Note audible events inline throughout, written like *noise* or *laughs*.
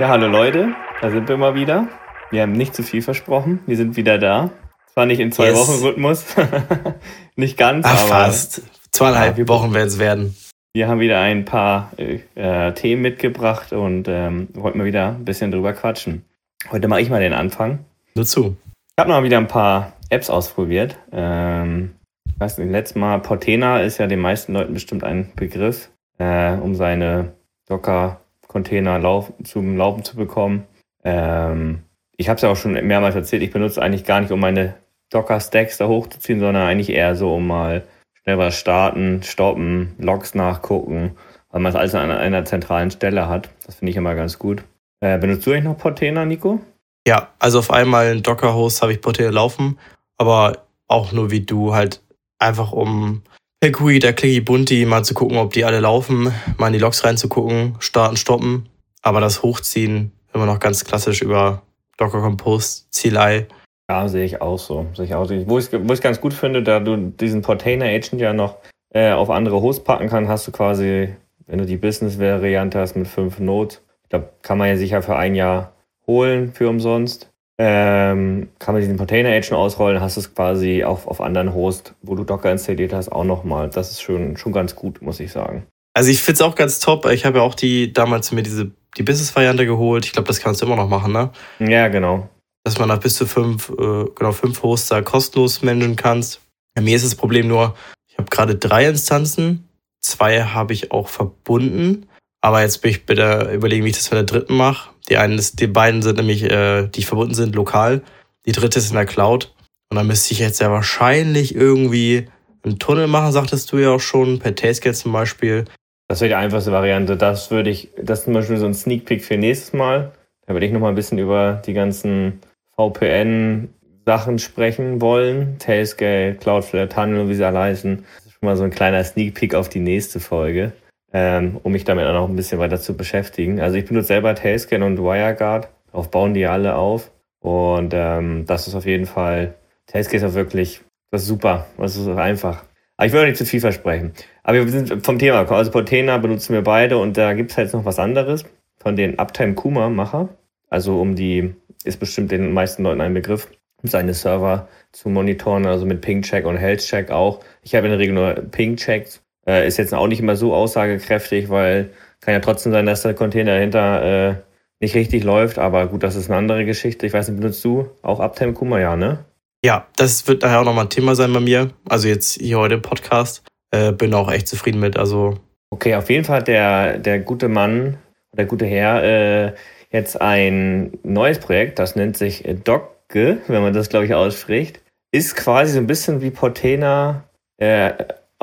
Ja, hallo Leute, da sind wir mal wieder. Wir haben nicht zu viel versprochen. Wir sind wieder da. Zwar nicht in zwei yes. Wochen Rhythmus, *laughs* nicht ganz, Ach, aber fast. Zweieinhalb ja, Wochen werden es werden. Wir haben wieder ein paar äh, Themen mitgebracht und ähm, wollten mal wieder ein bisschen drüber quatschen. Heute mache ich mal den Anfang. Nur zu. Ich habe noch wieder ein paar Apps ausprobiert. Ähm, ich weiß nicht, letztes Mal Portena ist ja den meisten Leuten bestimmt ein Begriff, äh, um seine Docker-Container lauf zum Laufen zu bekommen. Ähm, ich habe es ja auch schon mehrmals erzählt, ich benutze eigentlich gar nicht, um meine Docker-Stacks da hochzuziehen, sondern eigentlich eher so, um mal schnell was starten, stoppen, Logs nachgucken, weil man es alles an einer zentralen Stelle hat. Das finde ich immer ganz gut. Äh, benutzt du eigentlich noch Portena, Nico? Ja, also auf einmal in Docker-Host habe ich Portena laufen, aber auch nur wie du, halt einfach um per GUI, der Clicky Bunti, mal zu gucken, ob die alle laufen, mal in die Logs reinzugucken, starten, stoppen. Aber das Hochziehen immer noch ganz klassisch über Docker Compose, CLI. Ja, sehe ich auch so. Sehe ich auch so. Wo ich es ganz gut finde, da du diesen Portainer Agent ja noch äh, auf andere Hosts packen kannst, hast du quasi, wenn du die Business-Variante hast mit fünf Nodes, ich kann man ja sicher für ein Jahr holen für umsonst. Ähm, kann man diesen Container Agent ausrollen, hast es quasi auf, auf anderen Hosts, wo du Docker installiert hast, auch nochmal. Das ist schon, schon ganz gut, muss ich sagen. Also ich finde es auch ganz top. Ich habe ja auch die damals mir diese die Business-Variante geholt. Ich glaube, das kannst du immer noch machen, ne? Ja, genau. Dass man nach bis zu fünf, äh, genau, fünf Hoster kostenlos managen kannst. Bei mir ist das Problem nur, ich habe gerade drei Instanzen. Zwei habe ich auch verbunden. Aber jetzt bin ich bitte überlegen, wie ich das bei der dritten mache. Die einen, die beiden sind nämlich, äh, die verbunden sind, lokal. Die dritte ist in der Cloud. Und dann müsste ich jetzt ja wahrscheinlich irgendwie einen Tunnel machen, sagtest du ja auch schon, per Tailscale zum Beispiel. Das wäre die einfachste Variante. Das würde ich, das ist zum Beispiel so ein Sneak Peek für nächstes Mal. Da würde ich nochmal ein bisschen über die ganzen VPN-Sachen sprechen wollen. Tailscale, Cloudflare, Tunnel, wie sie alle heißen. Das ist schon mal so ein kleiner Sneak Peek auf die nächste Folge, ähm, um mich damit auch noch ein bisschen weiter zu beschäftigen. Also ich benutze selber Tailscale und WireGuard. Darauf bauen die alle auf. Und ähm, das ist auf jeden Fall, Tailscale ist auch wirklich, das ist super. Das ist einfach. Aber ich will auch nicht zu viel versprechen. Aber wir sind vom Thema. Also Portena benutzen wir beide und da gibt es halt noch was anderes von den Uptime Kuma Macher. Also um die, ist bestimmt den meisten Leuten ein Begriff, seine Server zu monitoren, also mit Ping-Check und Health-Check auch. Ich habe in der Regel nur Ping-Checks. Äh, ist jetzt auch nicht immer so aussagekräftig, weil kann ja trotzdem sein, dass der Container dahinter äh, nicht richtig läuft. Aber gut, das ist eine andere Geschichte. Ich weiß nicht, benutzt du auch Uptime Kuma? Ja, ne? Ja, das wird daher auch nochmal ein Thema sein bei mir. Also jetzt hier heute im Podcast äh, bin auch echt zufrieden mit. Also okay, auf jeden Fall hat der, der gute Mann, der gute Herr, äh, jetzt ein neues Projekt, das nennt sich Dogge, wenn man das, glaube ich, ausspricht. Ist quasi so ein bisschen wie Portena äh,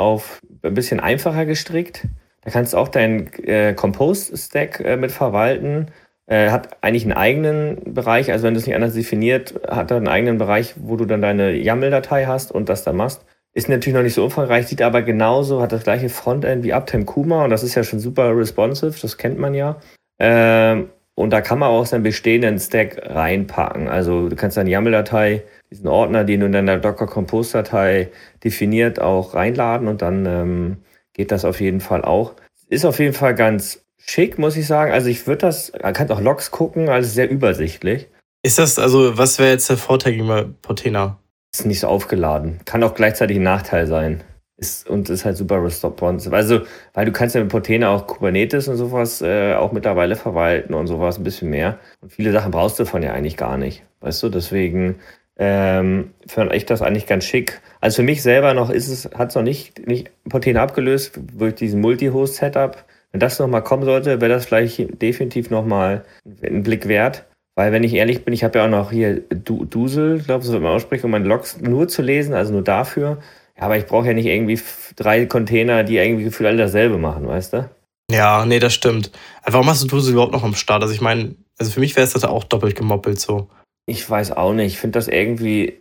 auf ein bisschen einfacher gestrickt. Da kannst du auch deinen äh, Compose-Stack äh, mit verwalten. Äh, hat eigentlich einen eigenen Bereich, also wenn du es nicht anders definiert, hat er einen eigenen Bereich, wo du dann deine YAML-Datei hast und das da machst. Ist natürlich noch nicht so umfangreich, sieht aber genauso, hat das gleiche Frontend wie Uptime Kuma und das ist ja schon super responsive, das kennt man ja. Ähm, und da kann man auch seinen bestehenden Stack reinpacken. Also du kannst deine YAML-Datei, diesen Ordner, den du in deiner Docker Compose-Datei definiert, auch reinladen und dann ähm, geht das auf jeden Fall auch. Ist auf jeden Fall ganz schick, muss ich sagen. Also ich würde das, man kann auch Logs gucken, also sehr übersichtlich. Ist das, also was wäre jetzt der Vorteil gegenüber Portena? Ist nicht so aufgeladen. Kann auch gleichzeitig ein Nachteil sein. Ist, und ist halt super responsive. Also, weil du kannst ja mit Portena auch Kubernetes und sowas äh, auch mittlerweile verwalten und sowas ein bisschen mehr. Und viele Sachen brauchst du von ja eigentlich gar nicht. Weißt du, deswegen ähm, fand ich das eigentlich ganz schick. Also für mich selber noch ist es, hat es noch nicht, nicht Portena abgelöst durch diesen Multi-Host-Setup. Wenn das nochmal kommen sollte, wäre das vielleicht definitiv nochmal ein Blick wert. Weil, wenn ich ehrlich bin, ich habe ja auch noch hier du Dusel, glaube ich, so wird man aussprechen, um meine Logs nur zu lesen, also nur dafür. Ja, aber ich brauche ja nicht irgendwie drei Container, die irgendwie gefühlt alle dasselbe machen, weißt du? Ja, nee, das stimmt. Warum hast du Dusel überhaupt noch am Start? Also ich meine, also für mich wäre es das auch doppelt gemoppelt so. Ich weiß auch nicht. Ich finde das irgendwie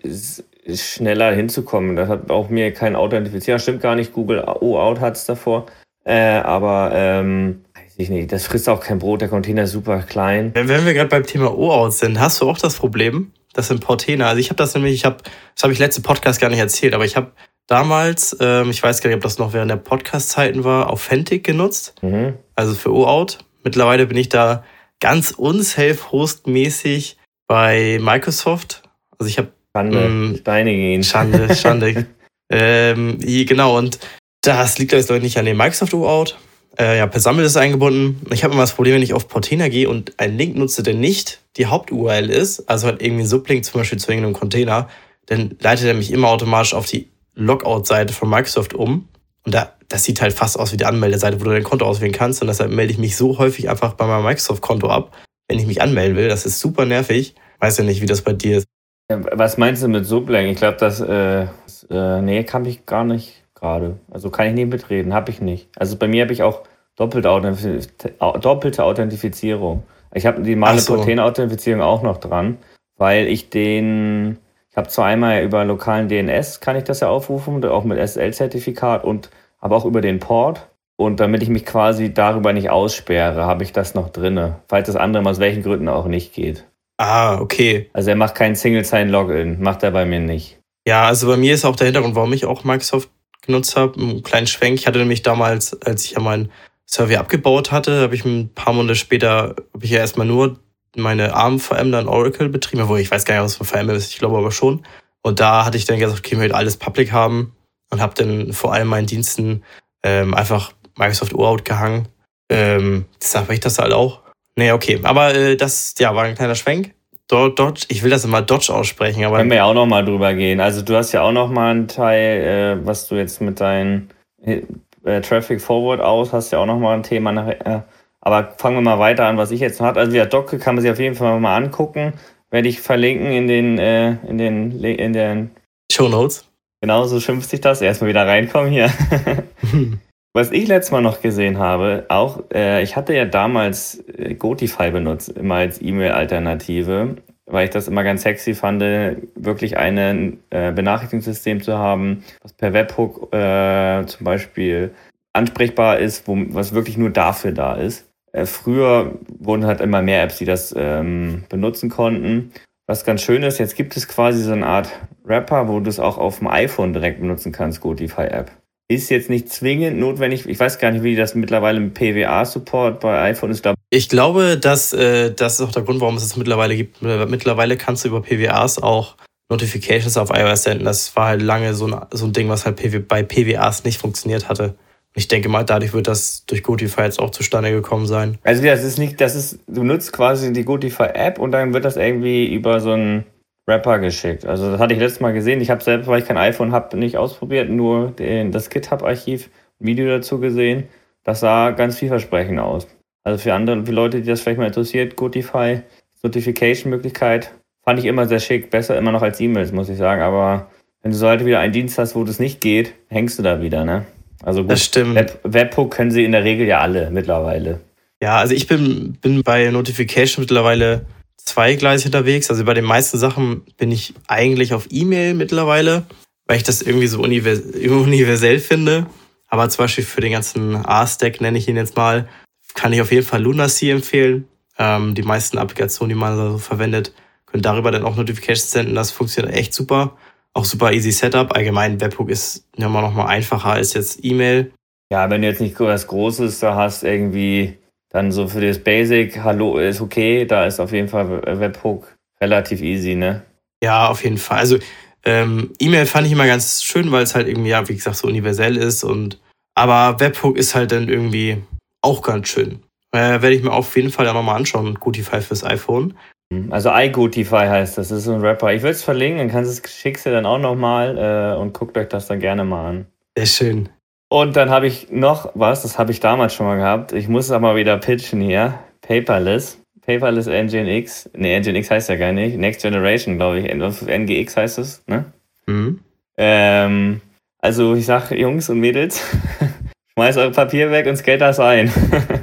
schneller hinzukommen. Das hat auch mir kein Authentifizierer. Stimmt gar nicht. Google O-Out hat es davor. Äh, aber ähm, weiß ich nicht, das frisst auch kein Brot, der Container ist super klein. Wenn, wenn wir gerade beim Thema O-Out sind, hast du auch das Problem, dass im Portainer, also ich habe das nämlich, ich habe, das habe ich letzte Podcast gar nicht erzählt, aber ich habe damals, ähm, ich weiß gar nicht, ob das noch während der Podcast-Zeiten war, Authentic genutzt, mhm. also für O-Out. Mittlerweile bin ich da ganz unself-host-mäßig bei Microsoft. Also ich habe *laughs* Schande, ähm, Steine gehen. Schande, Schande. ähm, genau, und das liegt jetzt nicht an dem Microsoft UOut. Äh, ja, per Sammel ist eingebunden. Ich habe immer das Problem, wenn ich auf Portainer gehe und einen Link nutze, der nicht die Haupt-URL ist, also halt irgendwie ein Sublink zum Beispiel zu irgendeinem Container, dann leitet er mich immer automatisch auf die Logout-Seite von Microsoft um. Und da, das sieht halt fast aus wie die Anmeldeseite, wo du dein Konto auswählen kannst. Und deshalb melde ich mich so häufig einfach bei meinem Microsoft-Konto ab, wenn ich mich anmelden will. Das ist super nervig. Weiß ja nicht, wie das bei dir ist. Was meinst du mit Sublink? Ich glaube, das, äh, äh, nee, kann ich gar nicht gerade. Also kann ich nicht mitreden, habe ich nicht. Also bei mir habe ich auch doppelte, doppelte Authentifizierung. Ich habe die normale so. Protein-Authentifizierung auch noch dran, weil ich den, ich habe zwar einmal über lokalen DNS kann ich das ja aufrufen, auch mit SSL-Zertifikat und aber auch über den Port. Und damit ich mich quasi darüber nicht aussperre, habe ich das noch drinne, falls das andere aus welchen Gründen auch nicht geht. Ah, okay. Also er macht keinen Single-Sign-Login, macht er bei mir nicht. Ja, also bei mir ist auch der Hintergrund, warum ich auch Microsoft genutzt habe. Einen kleinen Schwenk. Ich hatte nämlich damals, als ich ja meinen Survey abgebaut hatte, habe ich ein paar Monate später, habe ich ja erstmal nur meine ARM-VM dann Oracle betrieben, wo ich weiß gar nicht, was für VM ist, ich glaube aber schon. Und da hatte ich dann gesagt, okay, ich möchte alles public haben und habe dann vor allem meinen Diensten ähm, einfach Microsoft UOut gehangen. Ähm, deshalb habe ich das halt auch. Nee, okay. Aber äh, das ja, war ein kleiner Schwenk. Dodge, ich will das immer Dodge aussprechen, aber. Können wir ja auch nochmal drüber gehen. Also du hast ja auch nochmal einen Teil, äh, was du jetzt mit deinen äh, Traffic Forward aus, hast ja auch nochmal ein Thema nachher. Äh, aber fangen wir mal weiter an, was ich jetzt noch hatte. Also ja, Doc kann man sich auf jeden Fall mal angucken. Werde ich verlinken in den, äh, in den, in den Show Notes. Genau, so schimpft sich das. Erstmal wieder reinkommen hier. *laughs* *laughs* Was ich letztes Mal noch gesehen habe, auch, äh, ich hatte ja damals äh, Gotify benutzt, immer als E-Mail-Alternative, weil ich das immer ganz sexy fand, wirklich ein äh, Benachrichtigungssystem zu haben, was per Webhook äh, zum Beispiel ansprechbar ist, wo, was wirklich nur dafür da ist. Äh, früher wurden halt immer mehr Apps, die das ähm, benutzen konnten. Was ganz schön ist, jetzt gibt es quasi so eine Art Wrapper, wo du es auch auf dem iPhone direkt benutzen kannst, Gotify-App ist jetzt nicht zwingend notwendig. Ich weiß gar nicht, wie das mittlerweile im PWA-Support bei iPhone ist. Ich glaube, dass äh, das ist auch der Grund, warum es es mittlerweile gibt. Mittlerweile kannst du über PWAs auch Notifications auf iOS senden. Das war halt lange so ein, so ein Ding, was halt PW, bei PWAs nicht funktioniert hatte. Ich denke mal, dadurch wird das durch Gotify jetzt auch zustande gekommen sein. Also das ist nicht, das ist, du nutzt quasi die Gotify-App und dann wird das irgendwie über so ein Rapper geschickt. Also das hatte ich letztes Mal gesehen. Ich habe selbst, weil ich kein iPhone habe, nicht ausprobiert, nur den, das GitHub-Archiv, Video dazu gesehen. Das sah ganz vielversprechend aus. Also für andere, für Leute, die das vielleicht mal interessiert, Gotify, Notification-Möglichkeit, fand ich immer sehr schick. Besser immer noch als E-Mails, muss ich sagen. Aber wenn du so halt wieder einen Dienst hast, wo das nicht geht, hängst du da wieder, ne? Also gut, das stimmt. Web, Webhook können sie in der Regel ja alle mittlerweile. Ja, also ich bin, bin bei Notification mittlerweile zweigleisig unterwegs. Also bei den meisten Sachen bin ich eigentlich auf E-Mail mittlerweile, weil ich das irgendwie so *laughs* universell finde. Aber zum Beispiel für den ganzen A-Stack, nenne ich ihn jetzt mal, kann ich auf jeden Fall Lunacy empfehlen. Ähm, die meisten Applikationen, die man so verwendet, können darüber dann auch Notifications senden. Das funktioniert echt super. Auch super easy Setup. Allgemein Webhook ist immer noch mal einfacher als jetzt E-Mail. Ja, wenn du jetzt nicht was Großes da hast, irgendwie dann so für das Basic, Hallo ist okay, da ist auf jeden Fall Webhook relativ easy, ne? Ja, auf jeden Fall. Also ähm, E-Mail fand ich immer ganz schön, weil es halt irgendwie, ja, wie gesagt, so universell ist und aber Webhook ist halt dann irgendwie auch ganz schön. Äh, Werde ich mir auf jeden Fall ja nochmal anschauen, Gootify fürs iPhone. Also iGootify heißt das, das ist so ein Rapper. Ich will es verlinken, dann kannst du es schickst du dann auch nochmal äh, und guckt euch das dann gerne mal an. Sehr schön. Und dann habe ich noch was, das habe ich damals schon mal gehabt. Ich muss es aber wieder pitchen hier. Paperless. Paperless Nginx. Ne, Nginx heißt ja gar nicht. Next Generation, glaube ich. NGX heißt es, ne? Mhm. Ähm, also ich sage, Jungs und Mädels, *laughs* schmeißt euer Papier weg und skate das ein.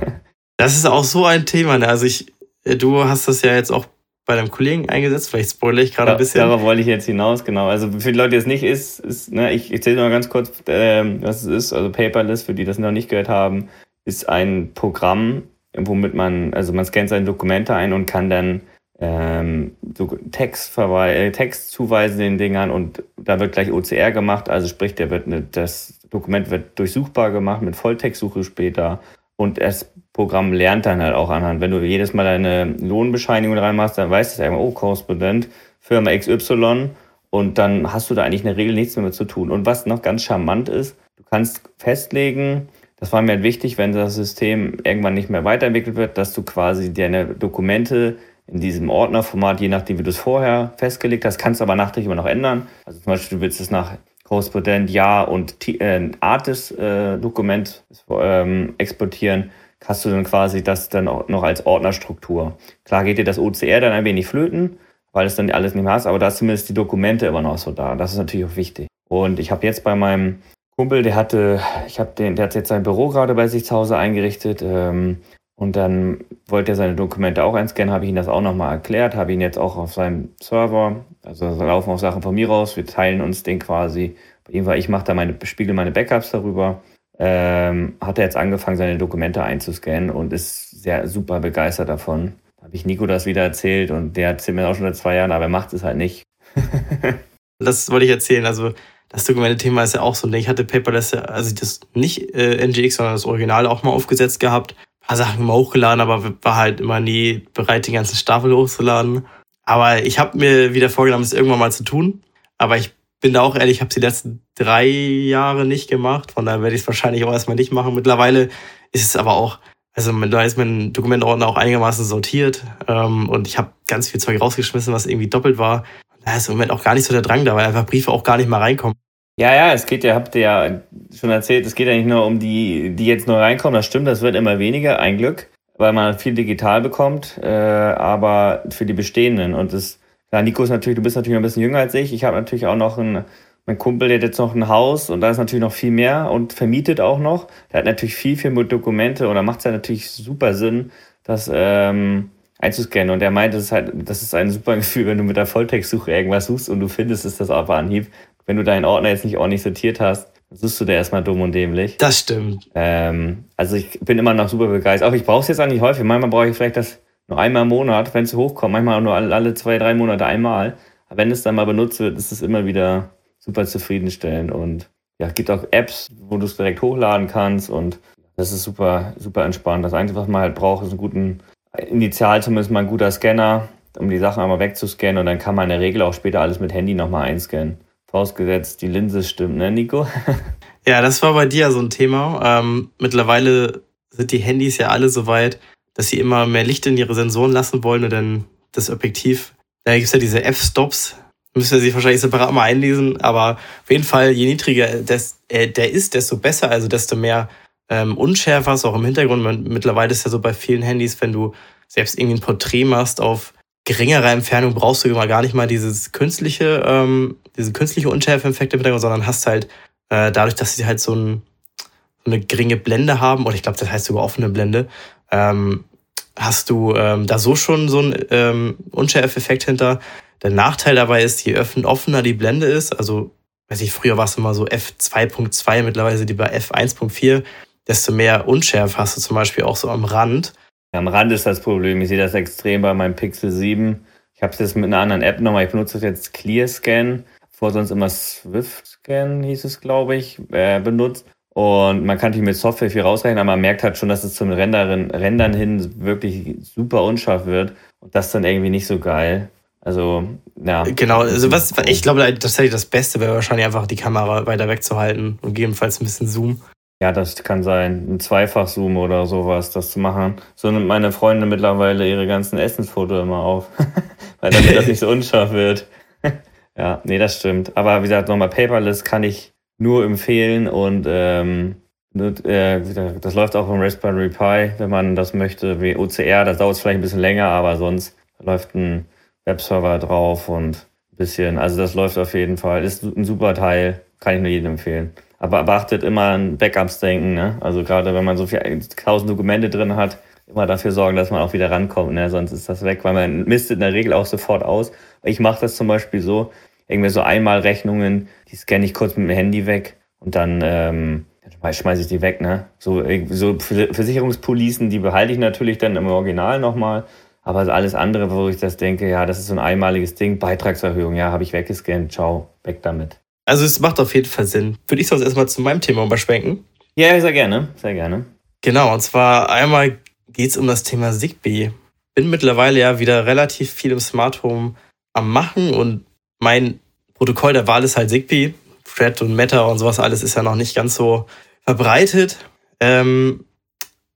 *laughs* das ist auch so ein Thema. Ne? Also ich, du hast das ja jetzt auch bei deinem Kollegen eingesetzt? Vielleicht spoilere ich gerade ja, ein bisschen. Darauf wollte ich jetzt hinaus, genau. Also für die Leute, die es nicht ist, ist ne, ich erzähle mal ganz kurz, ähm, was es ist. Also Paperless, für die das noch nicht gehört haben, ist ein Programm, womit man, also man scannt seine Dokumente ein und kann dann ähm, so Text, äh, Text zuweisen den Dingern und da wird gleich OCR gemacht, also sprich, der wird ne, das Dokument wird durchsuchbar gemacht mit Volltextsuche später und es Programm lernt dann halt auch anhand. Wenn du jedes Mal deine Lohnbescheinigung reinmachst, dann weißt du ja immer, oh, Korrespondent, Firma XY und dann hast du da eigentlich in der Regel nichts mehr mit zu tun. Und was noch ganz charmant ist, du kannst festlegen, das war mir halt wichtig, wenn das System irgendwann nicht mehr weiterentwickelt wird, dass du quasi deine Dokumente in diesem Ordnerformat, je nachdem, wie du es vorher festgelegt hast, kannst du aber nachträglich immer noch ändern. Also zum Beispiel, du willst es nach Korrespondent Ja und äh, Artis-Dokument äh, ähm, exportieren, hast du dann quasi das dann auch noch als Ordnerstruktur. Klar geht dir das OCR dann ein wenig flöten, weil es dann alles nicht mehr hast, aber da ist zumindest die Dokumente immer noch so da. Das ist natürlich auch wichtig. Und ich habe jetzt bei meinem Kumpel, der hatte, ich habe den, der hat jetzt sein Büro gerade bei sich zu Hause eingerichtet. Ähm, und dann wollte er seine Dokumente auch einscannen, habe ich ihm das auch nochmal erklärt, habe ihn jetzt auch auf seinem Server, also da laufen auch Sachen von mir raus, wir teilen uns den quasi. Bei ihm war ich mache da meine, spiegel meine Backups darüber. Ähm, hat er jetzt angefangen, seine Dokumente einzuscannen und ist sehr super begeistert davon. Habe ich Nico das wieder erzählt und der erzählt mir auch schon seit zwei Jahren, aber er macht es halt nicht. *laughs* das wollte ich erzählen. Also das Dokumente-Thema ist ja auch so ein Ding. Ich hatte Paperless, also das nicht äh, NGX, sondern das Original auch mal aufgesetzt gehabt paar Sachen immer hochgeladen, aber war halt immer nie bereit, die ganzen Staffel hochzuladen. Aber ich habe mir wieder vorgenommen, es irgendwann mal zu tun. Aber ich bin da auch ehrlich, ich habe es die letzten drei Jahre nicht gemacht. Von daher werde ich es wahrscheinlich auch erstmal nicht machen. Mittlerweile ist es aber auch, also da ist mein Dokumentordner auch einigermaßen sortiert. Ähm, und ich habe ganz viel Zeug rausgeschmissen, was irgendwie doppelt war. Da ist im Moment auch gar nicht so der Drang da, weil einfach Briefe auch gar nicht mal reinkommen. Ja, ja, es geht ja, habt ihr ja schon erzählt, es geht ja nicht nur um die, die jetzt nur reinkommen, das stimmt, das wird immer weniger, ein Glück, weil man viel digital bekommt, äh, aber für die bestehenden und das, ja, Nico ist natürlich, du bist natürlich ein bisschen jünger als ich, ich habe natürlich auch noch ein, mein Kumpel, der hat jetzt noch ein Haus und da ist natürlich noch viel mehr und vermietet auch noch, der hat natürlich viel, viel mit Dokumente und da macht es ja natürlich super Sinn, das ähm, einzuscannen und er meint, das ist halt, das ist ein super *laughs* Gefühl, wenn du mit der Volltextsuche irgendwas suchst und du findest es das auf Anhieb wenn du deinen Ordner jetzt nicht ordentlich sortiert hast, dann suchst du da erstmal dumm und dämlich. Das stimmt. Ähm, also ich bin immer noch super begeistert. Auch ich brauche es jetzt auch nicht häufig. Manchmal brauche ich vielleicht das nur einmal im Monat, wenn es hochkommt. Manchmal nur alle zwei, drei Monate einmal. Aber wenn es dann mal benutzt wird, ist es immer wieder super zufriedenstellend. Und ja, gibt auch Apps, wo du es direkt hochladen kannst. Und das ist super, super entspannt. Das Einzige, was man halt braucht, ist einen guten, initial zumindest mal ein guter Scanner, um die Sachen einmal wegzuscannen. Und dann kann man in der Regel auch später alles mit Handy nochmal einscannen. Vorausgesetzt, die Linse stimmt, ne, Nico? *laughs* ja, das war bei dir so ein Thema. Ähm, mittlerweile sind die Handys ja alle so weit, dass sie immer mehr Licht in ihre Sensoren lassen wollen und dann das Objektiv. Da gibt es ja diese F-Stops. Müsst ihr sich wahrscheinlich separat mal einlesen, aber auf jeden Fall, je niedriger des, äh, der ist, desto besser, also desto mehr ähm, unschärfer ist auch im Hintergrund. Mittlerweile ist ja so bei vielen Handys, wenn du selbst irgendwie ein Porträt machst auf geringerer Entfernung brauchst du immer gar nicht mal dieses künstliche, ähm, diese künstliche Unschärfe-Effekte im Hintergrund, sondern hast halt äh, dadurch, dass sie halt so, ein, so eine geringe Blende haben, oder ich glaube, das heißt sogar offene Blende, ähm, hast du ähm, da so schon so einen ähm, Unschärfe-Effekt hinter. Der Nachteil dabei ist, je offener die Blende ist, also weiß ich, früher war es immer so F2.2, mittlerweile die bei F1.4, desto mehr Unschärfe hast du zum Beispiel auch so am Rand. Am Rand ist das Problem. Ich sehe das extrem bei meinem Pixel 7. Ich habe es jetzt mit einer anderen App nochmal. Ich benutze jetzt ClearScan. Vor sonst immer SwiftScan hieß es, glaube ich, äh, benutzt. Und man kann natürlich mit Software viel rausrechnen, aber man merkt halt schon, dass es zum Rendern, Rendern hin wirklich super unscharf wird. Und das dann irgendwie nicht so geil. Also, ja. Genau, also was, ich glaube, tatsächlich das Beste wäre wahrscheinlich einfach die Kamera weiter wegzuhalten und gegebenenfalls ein bisschen Zoom. Ja, das kann sein. Ein Zweifach-Zoom oder sowas, das zu machen. So nimmt meine Freundin mittlerweile ihre ganzen Essensfotos immer auf. *laughs* Weil damit das nicht so unscharf wird. *laughs* ja, nee, das stimmt. Aber wie gesagt, nochmal Paperless kann ich nur empfehlen und ähm, äh, das läuft auch im Raspberry Pi, wenn man das möchte, wie OCR. Das dauert vielleicht ein bisschen länger, aber sonst läuft ein Webserver drauf und ein bisschen. Also das läuft auf jeden Fall. Ist ein super Teil. Kann ich nur jedem empfehlen. Aber beachtet immer an Backups denken, ne? Also gerade wenn man so viel tausend Dokumente drin hat, immer dafür sorgen, dass man auch wieder rankommt, ne? Sonst ist das weg, weil man mistet in der Regel auch sofort aus. Ich mache das zum Beispiel so, irgendwie so einmal Rechnungen, die scanne ich kurz mit dem Handy weg und dann ähm, schmeiße ich die weg, ne? So, so Versicherungspolicen, die behalte ich natürlich dann im Original nochmal. Aber alles andere, wo ich das denke, ja, das ist so ein einmaliges Ding, Beitragserhöhung, ja, habe ich weggescannt, ciao, weg damit. Also es macht auf jeden Fall Sinn. Würde ich sonst erstmal zu meinem Thema überschwenken? Ja, sehr gerne, sehr gerne. Genau, und zwar einmal geht es um das Thema Zigbee. Bin mittlerweile ja wieder relativ viel im Smart Home am Machen und mein Protokoll der Wahl ist halt Zigbee. Thread und Meta und sowas alles ist ja noch nicht ganz so verbreitet. Ähm,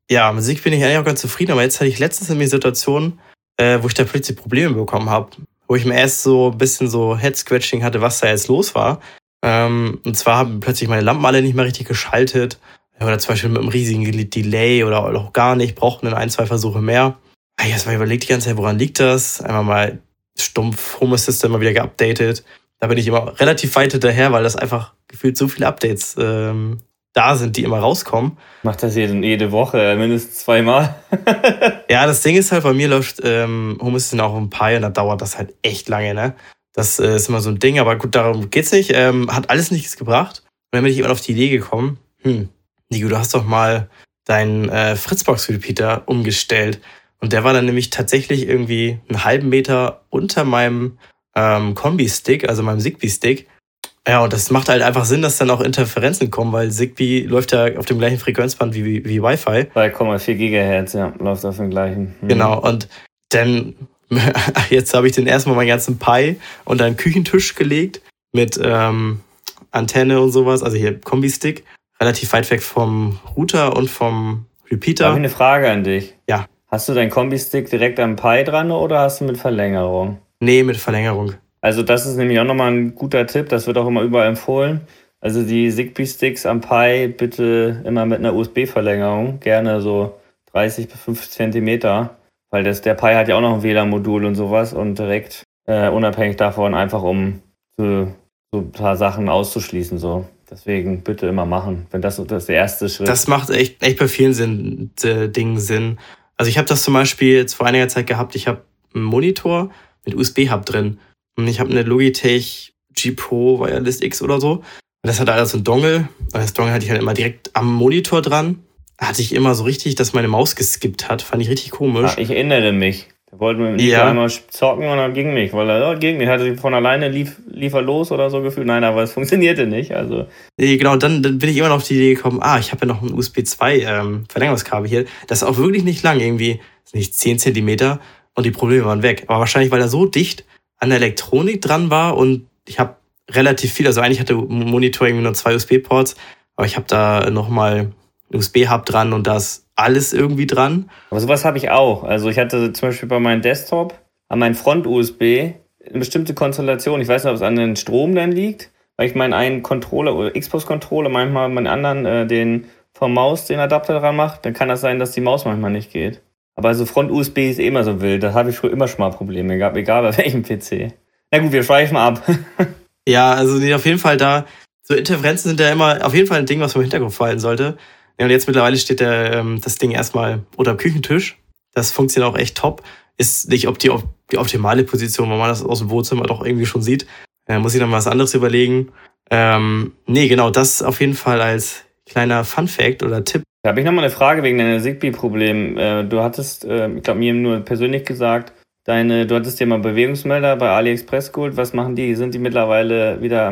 ja, mit Zigbee bin ich eigentlich auch ganz zufrieden, aber jetzt hatte ich letztens in mir Situation, äh, wo ich da plötzlich Probleme bekommen habe, wo ich mir erst so ein bisschen so Head-Scratching hatte, was da jetzt los war. Ähm, und zwar haben plötzlich meine Lampen alle nicht mehr richtig geschaltet. Oder zum Beispiel mit einem riesigen Delay oder auch gar nicht, brauchten dann ein, zwei Versuche mehr. Ich habe mal überlegt die ganze Zeit, woran liegt das? Einmal mal stumpf Home Assistant mal wieder geupdatet. Da bin ich immer relativ weit hinterher, weil das einfach gefühlt so viele Updates ähm, da sind, die immer rauskommen. Macht das jede, jede Woche, mindestens zweimal. *laughs* ja, das Ding ist halt, bei mir läuft ähm, Home Assistant auch ein paar und da dauert das halt echt lange, ne? Das äh, ist immer so ein Ding, aber gut, darum geht's nicht. Ähm, hat alles nichts gebracht. Und dann bin ich immer auf die Idee gekommen, hm, Nico, du hast doch mal deinen äh, Fritzbox-Repeater umgestellt. Und der war dann nämlich tatsächlich irgendwie einen halben Meter unter meinem ähm, Kombi-Stick, also meinem Zigbee-Stick. Ja, und das macht halt einfach Sinn, dass dann auch Interferenzen kommen, weil Zigbee läuft ja auf dem gleichen Frequenzband wie, wie, wie Wi-Fi. 2,4 Gigahertz, ja, läuft auf dem gleichen. Mhm. Genau, und dann, *laughs* jetzt habe ich den erstmal meinen ganzen Pi unter einen Küchentisch gelegt mit ähm, Antenne und sowas, also hier Kombi-Stick, relativ weit weg vom Router und vom Repeater. Habe ich eine Frage an dich. Ja. Hast du deinen Kombi-Stick direkt am Pi dran oder hast du mit Verlängerung? Nee, mit Verlängerung. Also das ist nämlich auch nochmal ein guter Tipp, das wird auch immer überall empfohlen. Also die Zigbee-Sticks am Pi bitte immer mit einer USB-Verlängerung, gerne so 30 bis 50 Zentimeter, weil das, der Pi hat ja auch noch ein WLAN-Modul und sowas und direkt äh, unabhängig davon einfach um so, so ein paar Sachen auszuschließen so. Deswegen bitte immer machen, wenn das, das der erste Schritt. Das macht echt, echt bei vielen Sinn, äh, Dingen Sinn. Also ich habe das zum Beispiel jetzt vor einiger Zeit gehabt, ich habe einen Monitor mit USB-Hub drin. Und ich habe eine Logitech G Pro Wireless X oder so. Und das hat alles so ein Dongle. Das Dongle hatte ich halt immer direkt am Monitor dran. Hatte ich immer so richtig, dass meine Maus geskippt hat. Fand ich richtig komisch. Ja, ich erinnere mich. Da wollten wir mit ja. einmal zocken und dann ging nicht, weil er oh, ging nicht. Hatte von alleine lief, lief er los oder so gefühlt. Nein, aber es *laughs* funktionierte nicht. Also. Nee, genau, dann, dann bin ich immer noch auf die Idee gekommen, ah, ich habe ja noch ein USB 2 ähm, Verlängerungskabel hier. Das ist auch wirklich nicht lang, irgendwie, nicht 10 Zentimeter und die Probleme waren weg. Aber wahrscheinlich, weil er so dicht an der Elektronik dran war und ich habe relativ viel, also eigentlich hatte Monitoring nur zwei USB-Ports, aber ich habe da nochmal USB-Hub dran und da ist alles irgendwie dran. Aber sowas habe ich auch. Also ich hatte zum Beispiel bei meinem Desktop an meinem Front-USB eine bestimmte Konstellation. Ich weiß nicht, ob es an den Strom dann liegt, weil ich meinen einen Controller oder Xbox-Controller manchmal meinen anderen äh, den vom Maus den Adapter dran mache, dann kann das sein, dass die Maus manchmal nicht geht. Aber so Front-USB ist eh immer so wild. Da habe ich früher immer schon mal Probleme gehabt, egal bei *laughs* welchem PC. Na gut, wir schweifen ab. *laughs* ja, also auf jeden Fall da, so Interferenzen sind ja immer auf jeden Fall ein Ding, was man im Hintergrund verhalten sollte. Ja, und jetzt mittlerweile steht der, ähm, das Ding erstmal unter dem Küchentisch. Das funktioniert auch echt top. Ist nicht ob die, die optimale Position, wenn man das aus dem Wohnzimmer doch irgendwie schon sieht. Äh, muss ich dann mal was anderes überlegen. Ähm, nee, genau, das auf jeden Fall als kleiner Fun Fact oder Tipp. Da habe ich nochmal eine Frage wegen deiner Zigbee-Problem. Äh, du hattest, äh, ich glaube, mir nur persönlich gesagt, deine, du hattest dir mal Bewegungsmelder bei AliExpress geholt. Was machen die? Sind die mittlerweile wieder,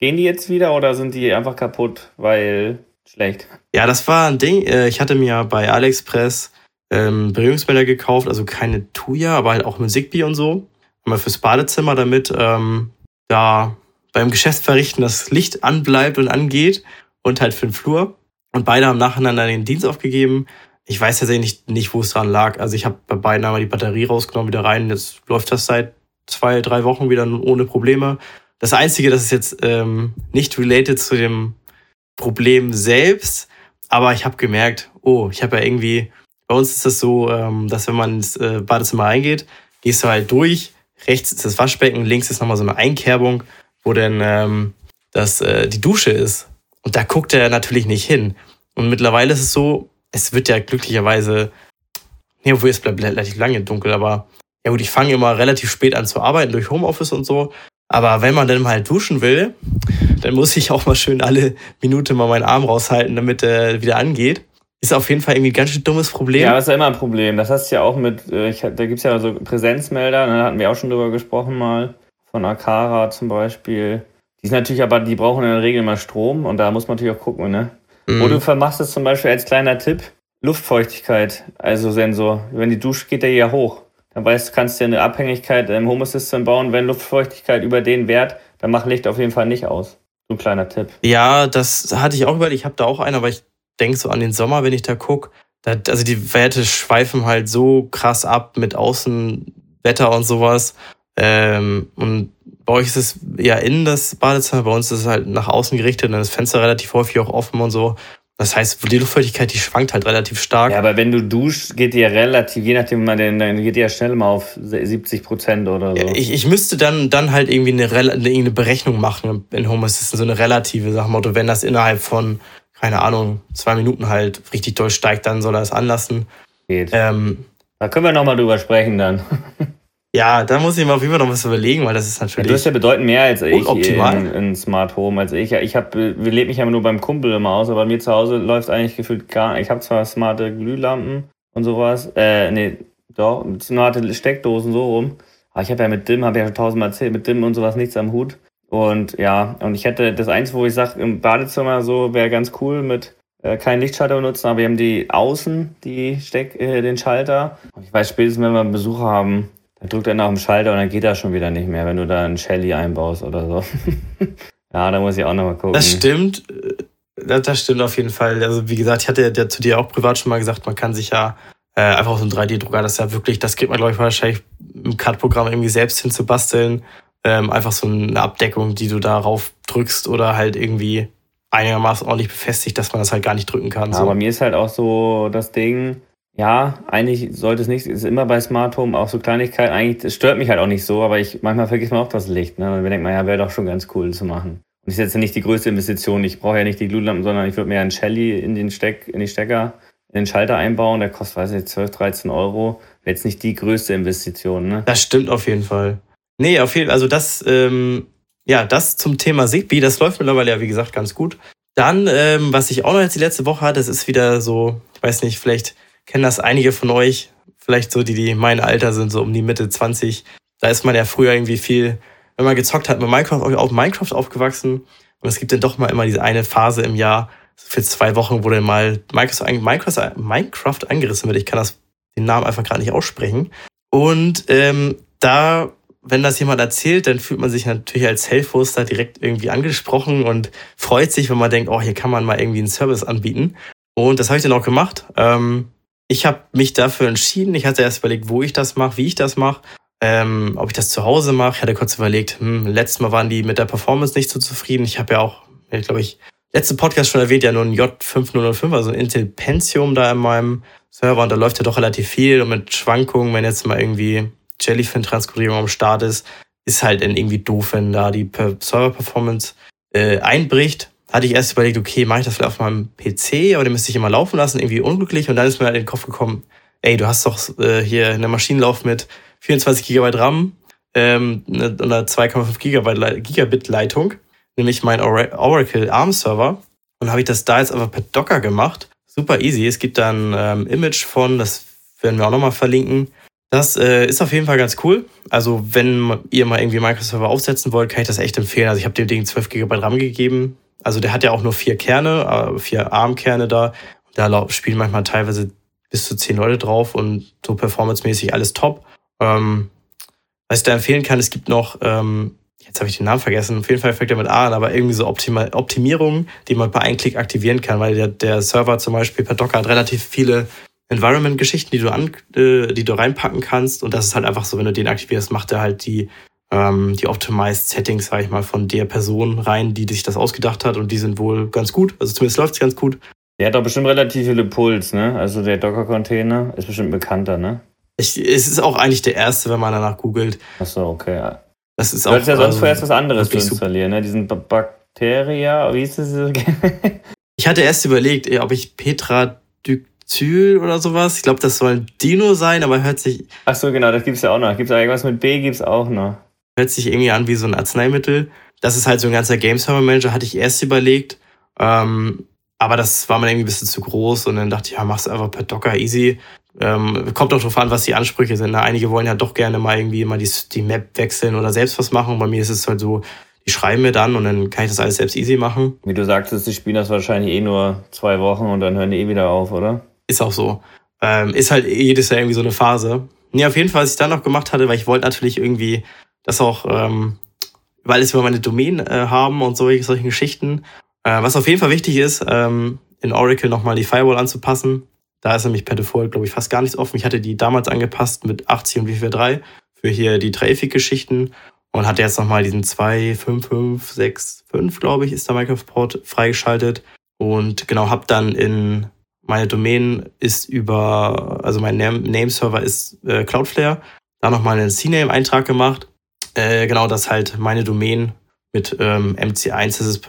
gehen die jetzt wieder oder sind die einfach kaputt, weil schlecht? Ja, das war ein Ding. Äh, ich hatte mir bei AliExpress ähm, Bewegungsmelder gekauft, also keine Tuya, aber halt auch mit Zigbee und so. Einmal fürs Badezimmer, damit ähm, da beim Geschäftsverrichten das Licht anbleibt und angeht und halt für den Flur. Und beide haben nacheinander den Dienst aufgegeben. Ich weiß tatsächlich nicht, nicht wo es dran lag. Also ich habe bei beiden einmal die Batterie rausgenommen, wieder rein. Jetzt läuft das seit zwei, drei Wochen wieder ohne Probleme. Das Einzige, das ist jetzt ähm, nicht related zu dem Problem selbst, aber ich habe gemerkt, oh, ich habe ja irgendwie, bei uns ist das so, ähm, dass wenn man ins äh, Badezimmer reingeht, gehst du halt durch, rechts ist das Waschbecken, links ist nochmal so eine Einkerbung, wo dann ähm, das, äh, die Dusche ist. Und da guckt er natürlich nicht hin. Und mittlerweile ist es so, es wird ja glücklicherweise, nee, obwohl es bleibt relativ lange dunkel, aber ja gut, ich fange immer relativ spät an zu arbeiten durch Homeoffice und so. Aber wenn man dann mal duschen will, dann muss ich auch mal schön alle Minute mal meinen Arm raushalten, damit er wieder angeht. Ist auf jeden Fall irgendwie ein ganz schön dummes Problem. Ja, das ist ja immer ein Problem. Das hast du ja auch mit, äh, ich, da gibt's ja so Präsenzmelder, da hatten wir auch schon drüber gesprochen mal, von Akara zum Beispiel. Die sind natürlich aber, die brauchen in der Regel mal Strom und da muss man natürlich auch gucken, ne? Mhm. Oder du vermachst es zum Beispiel als kleiner Tipp, Luftfeuchtigkeit, also Sensor. Wenn die Dusche geht der ja hoch. Dann weißt kannst du ja eine Abhängigkeit im Home Assistant bauen. Wenn Luftfeuchtigkeit über den Wert, dann macht Licht auf jeden Fall nicht aus. So ein kleiner Tipp. Ja, das hatte ich auch überlegt. Ich habe da auch einen, aber ich denke so an den Sommer, wenn ich da gucke. also die Werte schweifen halt so krass ab mit Außenwetter und sowas. Ähm, und bei euch ist es ja innen das Badezimmer, bei uns ist es halt nach außen gerichtet, ist das Fenster relativ häufig auch offen und so. Das heißt, die Luftfeuchtigkeit, die schwankt halt relativ stark. Ja, aber wenn du duschst, geht die ja relativ, je nachdem, man den, dann geht die ja schnell mal auf 70 Prozent oder so. Ja, ich, ich müsste dann, dann halt irgendwie eine, eine Berechnung machen in Home Assistant, so eine relative Sachmotto. Wenn das innerhalb von, keine Ahnung, zwei Minuten halt richtig durchsteigt, dann soll er es anlassen. Geht. Ähm, da können wir nochmal drüber sprechen dann. *laughs* Ja, da muss ich mir auf jeden Fall noch was überlegen, weil das ist natürlich. Ja, du hast ja bedeutend mehr als ich in, in, Smart Home als ich. Ich habe, wir leben mich ja nur beim Kumpel immer aus, aber bei mir zu Hause läuft eigentlich gefühlt gar. nicht. Ich habe zwar smarte Glühlampen und sowas, äh, nee, doch, smarte Steckdosen so rum. Aber ich habe ja mit DIM, habe ja schon tausendmal erzählt, mit DIM und sowas nichts am Hut. Und ja, und ich hätte das Einzige, wo ich sage, im Badezimmer so wäre ganz cool mit äh, keinen Lichtschalter benutzen, aber wir haben die außen, die Steck, äh, den Schalter. Und ich weiß spätestens, wenn wir einen Besucher haben, dann drückt er nach dem Schalter und dann geht er schon wieder nicht mehr, wenn du da einen Shelly einbaust oder so. *laughs* ja, da muss ich auch nochmal gucken. Das stimmt. Das, das, stimmt auf jeden Fall. Also wie gesagt, ich hatte ja zu dir auch privat schon mal gesagt, man kann sich ja äh, einfach so ein 3D-Drucker, das ist ja wirklich, das kriegt man, glaube ich, wahrscheinlich im CAD-Programm irgendwie selbst hinzubasteln. Ähm, einfach so eine Abdeckung, die du darauf drückst oder halt irgendwie einigermaßen ordentlich befestigt, dass man das halt gar nicht drücken kann. Ja, so. Aber mir ist halt auch so das Ding, ja, eigentlich sollte es nicht, ist immer bei Smart Home auch so Kleinigkeit, eigentlich, es stört mich halt auch nicht so, aber ich, manchmal vergisst man auch das Licht, ne? Und dann denkt man, ja, wäre doch schon ganz cool zu machen. Und ich setze nicht die größte Investition, ich brauche ja nicht die Glutlampen, sondern ich würde mir einen Shelly in den Steck, in die Stecker, in den Schalter einbauen, der kostet, weiß ich, 12, 13 Euro. Wäre jetzt nicht die größte Investition, ne? Das stimmt auf jeden Fall. Nee, auf jeden Fall, also das, ähm, ja, das zum Thema Zigbee, das läuft mittlerweile ja, wie gesagt, ganz gut. Dann, ähm, was ich auch noch jetzt die letzte Woche hatte, das ist wieder so, ich weiß nicht, vielleicht kennen das einige von euch, vielleicht so die, die mein Alter sind, so um die Mitte 20. Da ist man ja früher irgendwie viel, wenn man gezockt hat, mit Minecraft auf Minecraft aufgewachsen. Und es gibt dann doch mal immer diese eine Phase im Jahr, für zwei Wochen, wo dann mal Minecraft, Minecraft angerissen wird. Ich kann das, den Namen einfach gerade nicht aussprechen. Und ähm, da, wenn das jemand erzählt, dann fühlt man sich natürlich als Self-Hoster direkt irgendwie angesprochen und freut sich, wenn man denkt, oh, hier kann man mal irgendwie einen Service anbieten. Und das habe ich dann auch gemacht. Ähm, ich habe mich dafür entschieden. Ich hatte erst überlegt, wo ich das mache, wie ich das mache, ähm, ob ich das zu Hause mache. Ich hatte kurz überlegt, hm, letztes Mal waren die mit der Performance nicht so zufrieden. Ich habe ja auch, ich glaube ich, letzte Podcast schon erwähnt, ja nur ein J5005, also ein Intel Pentium da in meinem Server und da läuft ja doch relativ viel und mit Schwankungen, wenn jetzt mal irgendwie Jellyfin-Transkodierung am Start ist, ist halt irgendwie doof, wenn da die Server-Performance äh, einbricht hatte ich erst überlegt, okay, mache ich das vielleicht auf meinem PC, aber den müsste ich immer laufen lassen, irgendwie unglücklich. Und dann ist mir halt in den Kopf gekommen, ey, du hast doch äh, hier eine Maschinenlauf mit 24 GB RAM ähm, und einer 2,5 Gigabit Leitung, nämlich mein Oracle ARM Server. Und habe ich das da jetzt einfach per Docker gemacht. Super easy. Es gibt dann ähm, Image von, das werden wir auch nochmal verlinken. Das äh, ist auf jeden Fall ganz cool. Also wenn ihr mal irgendwie Microsoft aufsetzen wollt, kann ich das echt empfehlen. Also ich habe dem Ding 12 GB RAM gegeben also der hat ja auch nur vier Kerne, äh, vier ARM-Kerne da. Da spielen manchmal teilweise bis zu zehn Leute drauf und so performancemäßig alles top. Ähm, was ich da empfehlen kann, es gibt noch, ähm, jetzt habe ich den Namen vergessen, auf jeden Fall fängt er mit A an, aber irgendwie so Optima Optimierungen, die man bei einem Klick aktivieren kann, weil der, der Server zum Beispiel per Docker hat relativ viele Environment-Geschichten, die du an, äh, die du reinpacken kannst. Und das ist halt einfach so, wenn du den aktivierst, macht er halt die ähm, die Optimized Settings, sage ich mal, von der Person rein, die sich das ausgedacht hat und die sind wohl ganz gut. Also zumindest läuft es ganz gut. Der hat doch bestimmt relativ viele Puls, ne? Also der Docker-Container ist bestimmt bekannter, ne? Ich, es ist auch eigentlich der erste, wenn man danach googelt. Achso, okay. Das ist du auch. ja sonst also, vorerst was anderes zu installieren, ne? Diesen Bakteria, wie hieß das? *laughs* ich hatte erst überlegt, ob ich Petra Zyl oder sowas. Ich glaube, das soll ein Dino sein, aber hört sich. Ach so, genau, das gibt's ja auch noch. Gibt's irgendwas mit B gibt's auch noch hört sich irgendwie an wie so ein Arzneimittel. Das ist halt so ein ganzer Game Server Manager, hatte ich erst überlegt. Ähm, aber das war mir irgendwie ein bisschen zu groß und dann dachte ich, ja, mach's einfach per Docker easy. Ähm, kommt auch drauf an, was die Ansprüche sind. Ne? Einige wollen ja doch gerne mal irgendwie mal die, die Map wechseln oder selbst was machen. Bei mir ist es halt so, die schreiben mir dann und dann kann ich das alles selbst easy machen. Wie du sagtest, die spielen das wahrscheinlich eh nur zwei Wochen und dann hören die eh wieder auf, oder? ist auch so. Ähm, ist halt jedes Jahr irgendwie so eine Phase. Nee, auf jeden Fall, was ich dann noch gemacht hatte, weil ich wollte natürlich irgendwie das auch, ähm, weil es über meine Domain äh, haben und solche, solche Geschichten. Äh, was auf jeden Fall wichtig ist, ähm, in Oracle nochmal die Firewall anzupassen. Da ist nämlich per Default, glaube ich, fast gar nichts offen. Ich hatte die damals angepasst mit 80 und WP3 für hier die Traffic-Geschichten und hatte jetzt nochmal diesen 25565, glaube ich, ist der Microsoft Port freigeschaltet. Und genau, habe dann in meine Domain ist über, also mein Name-Server ist äh, Cloudflare. Da nochmal einen CNAME-Eintrag gemacht. Äh, genau, das halt meine Domain mit ähm, MC1 ist es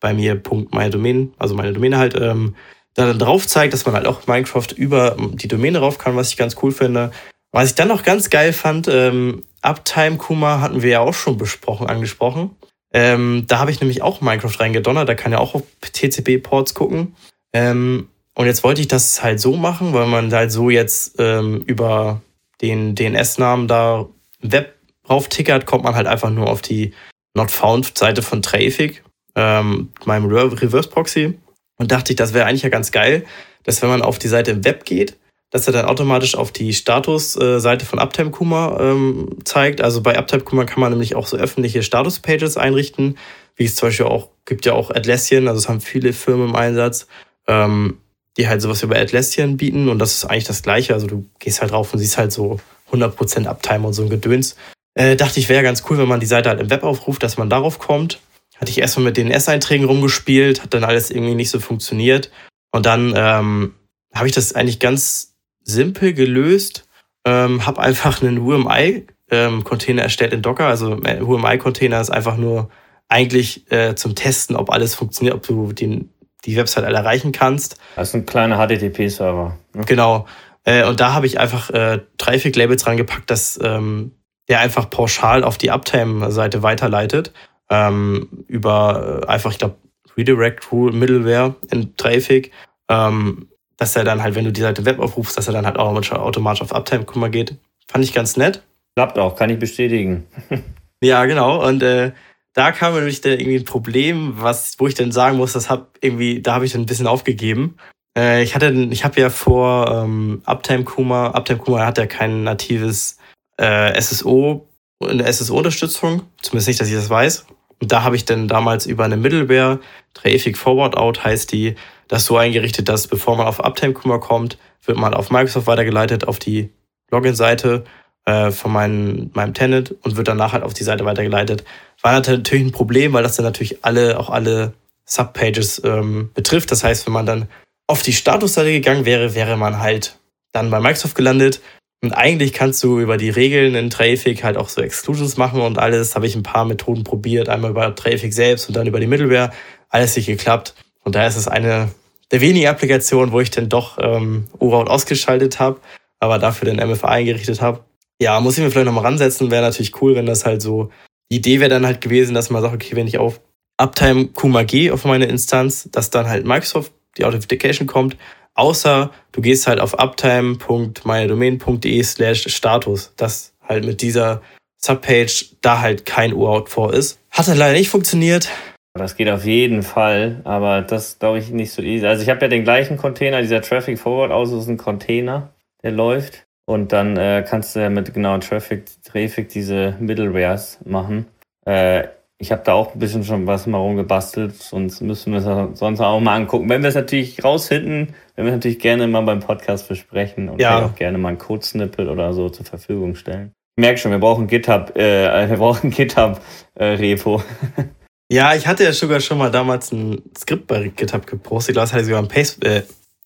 bei mir Punkt meine Domain, also meine Domäne halt, ähm, da dann drauf zeigt, dass man halt auch Minecraft über die Domäne rauf kann, was ich ganz cool finde. Was ich dann noch ganz geil fand, ähm, Uptime Kuma hatten wir ja auch schon besprochen, angesprochen. Ähm, da habe ich nämlich auch Minecraft reingedonnert, da kann ja auch auf TCP-Ports gucken. Ähm, und jetzt wollte ich das halt so machen, weil man halt so jetzt ähm, über den DNS-Namen da Web drauf tickert, kommt man halt einfach nur auf die Not Found-Seite von Traffic, ähm, meinem Reverse Proxy. Und dachte ich, das wäre eigentlich ja ganz geil, dass wenn man auf die Seite im Web geht, dass er dann automatisch auf die Status-Seite von Uptime Kuma ähm, zeigt. Also bei Uptime Kuma kann man nämlich auch so öffentliche Status-Pages einrichten, wie es zum Beispiel auch, gibt ja auch Atlassian, also es haben viele Firmen im Einsatz. Ähm, die halt sowas über Atlassian bieten und das ist eigentlich das Gleiche. Also du gehst halt drauf und siehst halt so 100% Uptime und so ein Gedöns. Äh, dachte ich, wäre ganz cool, wenn man die Seite halt im Web aufruft, dass man darauf kommt. Hatte ich erstmal mit den S-Einträgen rumgespielt, hat dann alles irgendwie nicht so funktioniert. Und dann ähm, habe ich das eigentlich ganz simpel gelöst. Ähm, habe einfach einen UMI-Container ähm, erstellt in Docker. Also UMI-Container ist einfach nur eigentlich äh, zum Testen, ob alles funktioniert, ob du den die Website alle erreichen kannst. Das ist ein kleiner HTTP-Server. Ne? Genau. Äh, und da habe ich einfach äh, Traffic-Labels rangepackt, dass ähm, der einfach pauschal auf die Uptime-Seite weiterleitet. Ähm, über äh, einfach, ich glaube, Redirect Rule Middleware in Traffic. Ähm, dass er dann halt, wenn du die Seite Web aufrufst, dass er dann halt auch automatisch auf Uptime-Kummer geht. Fand ich ganz nett. Klappt auch, kann ich bestätigen. *laughs* ja, genau. Und äh, da kam nämlich dann irgendwie ein Problem, was, wo ich dann sagen muss, das hab irgendwie, da habe ich dann ein bisschen aufgegeben. Äh, ich hatte, ich habe ja vor ähm, Uptime Kuma, Uptime Kuma hat ja kein natives äh, SSO, eine SSO-Unterstützung, zumindest nicht, dass ich das weiß. Und da habe ich dann damals über eine Middleware, Traffic Forward Out heißt die, das so eingerichtet, dass bevor man auf Uptime Kuma kommt, wird man auf Microsoft weitergeleitet, auf die Login-Seite äh, von meinem, meinem Tenant und wird danach halt auf die Seite weitergeleitet. War natürlich ein Problem, weil das dann natürlich alle, auch alle Subpages ähm, betrifft. Das heißt, wenn man dann auf die Statusseite gegangen wäre, wäre man halt dann bei Microsoft gelandet. Und eigentlich kannst du über die Regeln in Traffic halt auch so Exclusions machen und alles. Habe ich ein paar Methoden probiert. Einmal über Traffic selbst und dann über die Middleware. Alles nicht geklappt. Und da ist es eine der wenigen Applikationen, wo ich dann doch ähm, ORAUT ausgeschaltet habe, aber dafür den MFA eingerichtet habe. Ja, muss ich mir vielleicht nochmal ransetzen. Wäre natürlich cool, wenn das halt so die Idee wäre dann halt gewesen, dass man sagt, okay, wenn ich auf Uptime gehe auf meine Instanz, dass dann halt Microsoft die Authentication kommt, außer du gehst halt auf uptime.meinedomain.de slash Status, dass halt mit dieser Subpage da halt kein URL vor ist. Hat halt leider nicht funktioniert. Das geht auf jeden Fall, aber das glaube ich nicht so easy. Also ich habe ja den gleichen Container, dieser Traffic Forward aus ist ein Container, der läuft. Und dann äh, kannst du ja mit genau Traffic, Traffic diese Middlewares machen. Äh, ich habe da auch ein bisschen schon was mal rumgebastelt, sonst müssen wir es sonst auch mal angucken. Wenn wir es natürlich rausfinden, wenn wir es natürlich gerne mal beim Podcast besprechen und ja. auch gerne mal ein Code-Snippet oder so zur Verfügung stellen. Ich merke schon, wir brauchen GitHub, äh, *laughs* wir brauchen GitHub-Repo. Äh, *laughs* ja, ich hatte ja sogar schon mal damals ein Skript bei GitHub gepostet. Das hatte ich sogar im, Pace, äh,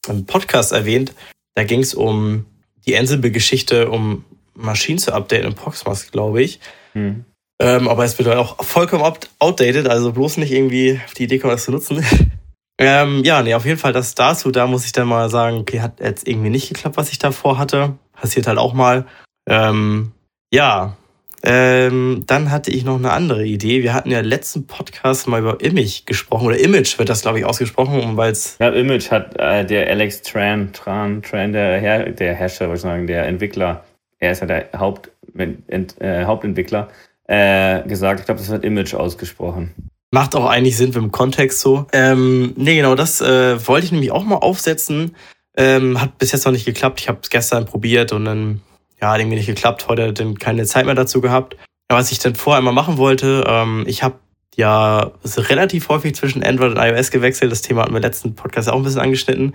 im Podcast erwähnt. Da ging es um die Ansible-Geschichte, um Maschinen zu updaten in Proxmox, glaube ich. Hm. Ähm, aber es wird halt auch vollkommen outdated, also bloß nicht irgendwie auf die Idee kommen, das zu nutzen. *laughs* ähm, ja, nee, auf jeden Fall das dazu. Da muss ich dann mal sagen, okay, hat jetzt irgendwie nicht geklappt, was ich davor hatte. Passiert halt auch mal. Ähm, ja, ähm, dann hatte ich noch eine andere Idee. Wir hatten ja letzten Podcast mal über Image gesprochen, oder Image wird das, glaube ich, ausgesprochen, weil es. Ja, Image hat äh, der Alex Tran, Tran, Tran, der, Her der Hersteller, würde ich sagen, der Entwickler, er ist ja der Haupt, Ent, äh, Hauptentwickler, äh, gesagt. Ich glaube, das wird Image ausgesprochen. Macht auch eigentlich Sinn im Kontext so. Ähm, nee, genau, das äh, wollte ich nämlich auch mal aufsetzen, Ähm, hat bis jetzt noch nicht geklappt. Ich habe es gestern probiert und dann, ja, hat irgendwie nicht geklappt. Heute dann keine Zeit mehr dazu gehabt. Aber was ich dann vorher mal machen wollte, ähm, ich habe ja relativ häufig zwischen Android und iOS gewechselt. Das Thema hatten wir im letzten Podcast auch ein bisschen angeschnitten.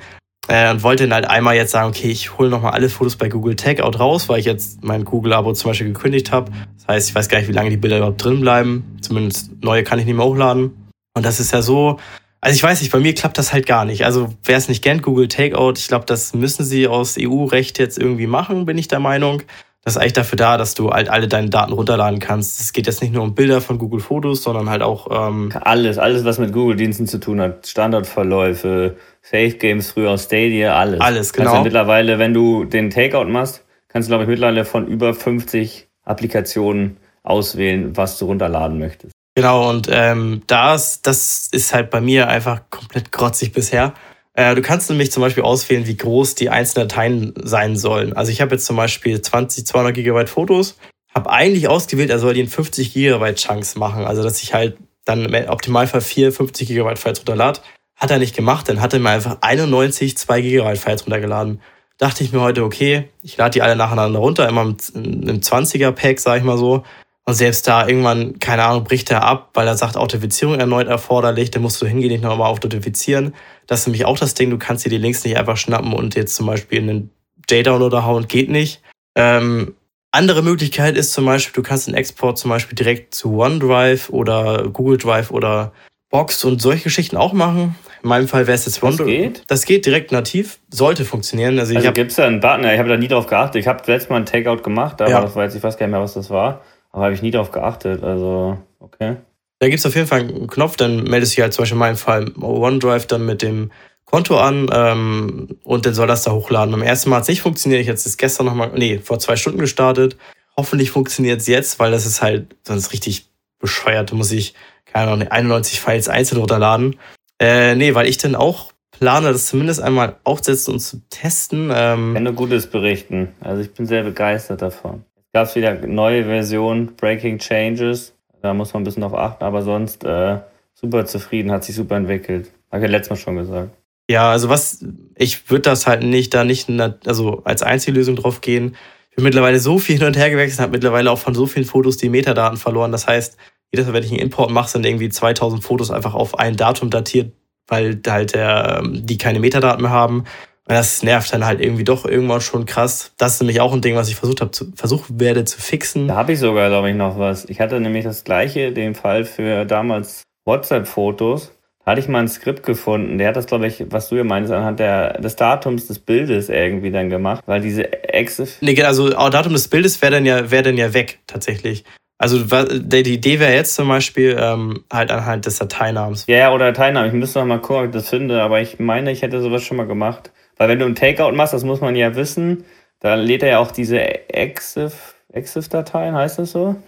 Äh, und wollte dann halt einmal jetzt sagen, okay, ich hole nochmal alle Fotos bei Google Tagout raus, weil ich jetzt mein Google-Abo zum Beispiel gekündigt habe. Das heißt, ich weiß gar nicht, wie lange die Bilder überhaupt drin bleiben. Zumindest neue kann ich nicht mehr hochladen. Und das ist ja so, also ich weiß nicht, bei mir klappt das halt gar nicht. Also wer es nicht kennt, Google Takeout, ich glaube, das müssen sie aus EU-Recht jetzt irgendwie machen, bin ich der Meinung. Das ist eigentlich dafür da, dass du halt alle deine Daten runterladen kannst. Es geht jetzt nicht nur um Bilder von Google Fotos, sondern halt auch ähm alles, alles, was mit Google-Diensten zu tun hat. Standardverläufe, Safe Games früher aus Stadia, alles. Alles, genau. Kannst ja mittlerweile, wenn du den Takeout machst, kannst du, glaube ich, mittlerweile von über 50 Applikationen auswählen, was du runterladen möchtest. Genau, und ähm, das, das ist halt bei mir einfach komplett grotzig bisher. Äh, du kannst nämlich zum Beispiel auswählen, wie groß die einzelnen Dateien sein sollen. Also ich habe jetzt zum Beispiel 20, 200 Gigabyte Fotos, habe eigentlich ausgewählt, er soll die in 50 Gigabyte Chunks machen. Also dass ich halt dann im Optimalfall 4 50 Gigabyte Files runterlade. Hat er nicht gemacht, dann hat er mir einfach 91 2 Gigabyte Files runtergeladen. Dachte ich mir heute, okay, ich lade die alle nacheinander runter, immer im 20er Pack, sag ich mal so. Und selbst da irgendwann, keine Ahnung, bricht er ab, weil er sagt, Authentifizierung erneut erforderlich, dann musst du hingehen, nicht nochmal authentifizieren. Das ist nämlich auch das Ding, du kannst dir die Links nicht einfach schnappen und jetzt zum Beispiel in den J-Downloader hauen, geht nicht. Ähm, andere Möglichkeit ist zum Beispiel, du kannst den Export zum Beispiel direkt zu OneDrive oder Google Drive oder Box und solche Geschichten auch machen. In meinem Fall wäre es jetzt OneDrive. Das geht? Das geht direkt nativ, sollte funktionieren. Also, also gibt es da einen Button? Ich habe da nie drauf geachtet. Ich habe letztes Mal ein Takeout gemacht, aber ja. das jetzt, ich weiß gar nicht mehr, was das war. Aber habe ich nie darauf geachtet. Also, okay. Da gibt es auf jeden Fall einen Knopf, dann meldest du dich halt zum Beispiel in meinem Fall OneDrive dann mit dem Konto an ähm, und dann soll das da hochladen. Beim ersten Mal hat es nicht funktioniert. Ich jetzt ist gestern nochmal, nee, vor zwei Stunden gestartet. Hoffentlich funktioniert es jetzt, weil das ist halt sonst richtig bescheuert. Da muss ich, keine Ahnung, 91 Files einzeln runterladen. Äh, nee, weil ich dann auch plane, das zumindest einmal aufzusetzen und zu testen. Ähm, kann nur Gutes berichten. Also ich bin sehr begeistert davon gab es wieder neue Versionen, Breaking Changes. Da muss man ein bisschen drauf achten, aber sonst äh, super zufrieden, hat sich super entwickelt. Habe ich ja letztes Mal schon gesagt. Ja, also was, ich würde das halt nicht da nicht also als Einzellösung drauf gehen. Ich bin mittlerweile so viel hin und her gewechselt, habe mittlerweile auch von so vielen Fotos die Metadaten verloren. Das heißt, jedes Mal, wenn ich einen Import mache, sind irgendwie 2000 Fotos einfach auf ein Datum datiert, weil halt der, ähm, die keine Metadaten mehr haben. Das nervt dann halt irgendwie doch irgendwann schon krass. Das ist nämlich auch ein Ding, was ich versucht habe, versucht werde zu fixen. Da habe ich sogar, glaube ich, noch was. Ich hatte nämlich das gleiche, den Fall für damals WhatsApp-Fotos. Da hatte ich mal ein Skript gefunden. Der hat das, glaube ich, was du ja meinst, anhand der, des Datums des Bildes irgendwie dann gemacht, weil diese Exif. Nee, also Datum des Bildes wäre dann ja, wäre dann ja weg, tatsächlich. Also die Idee wäre jetzt zum Beispiel ähm, halt anhand des Dateinamens. Ja, oder Dateinamen. Ich müsste noch mal gucken, ob ich das finde, aber ich meine, ich hätte sowas schon mal gemacht. Weil wenn du ein Takeout machst, das muss man ja wissen, da lädt er ja auch diese EXIF-Dateien, heißt das so? *laughs*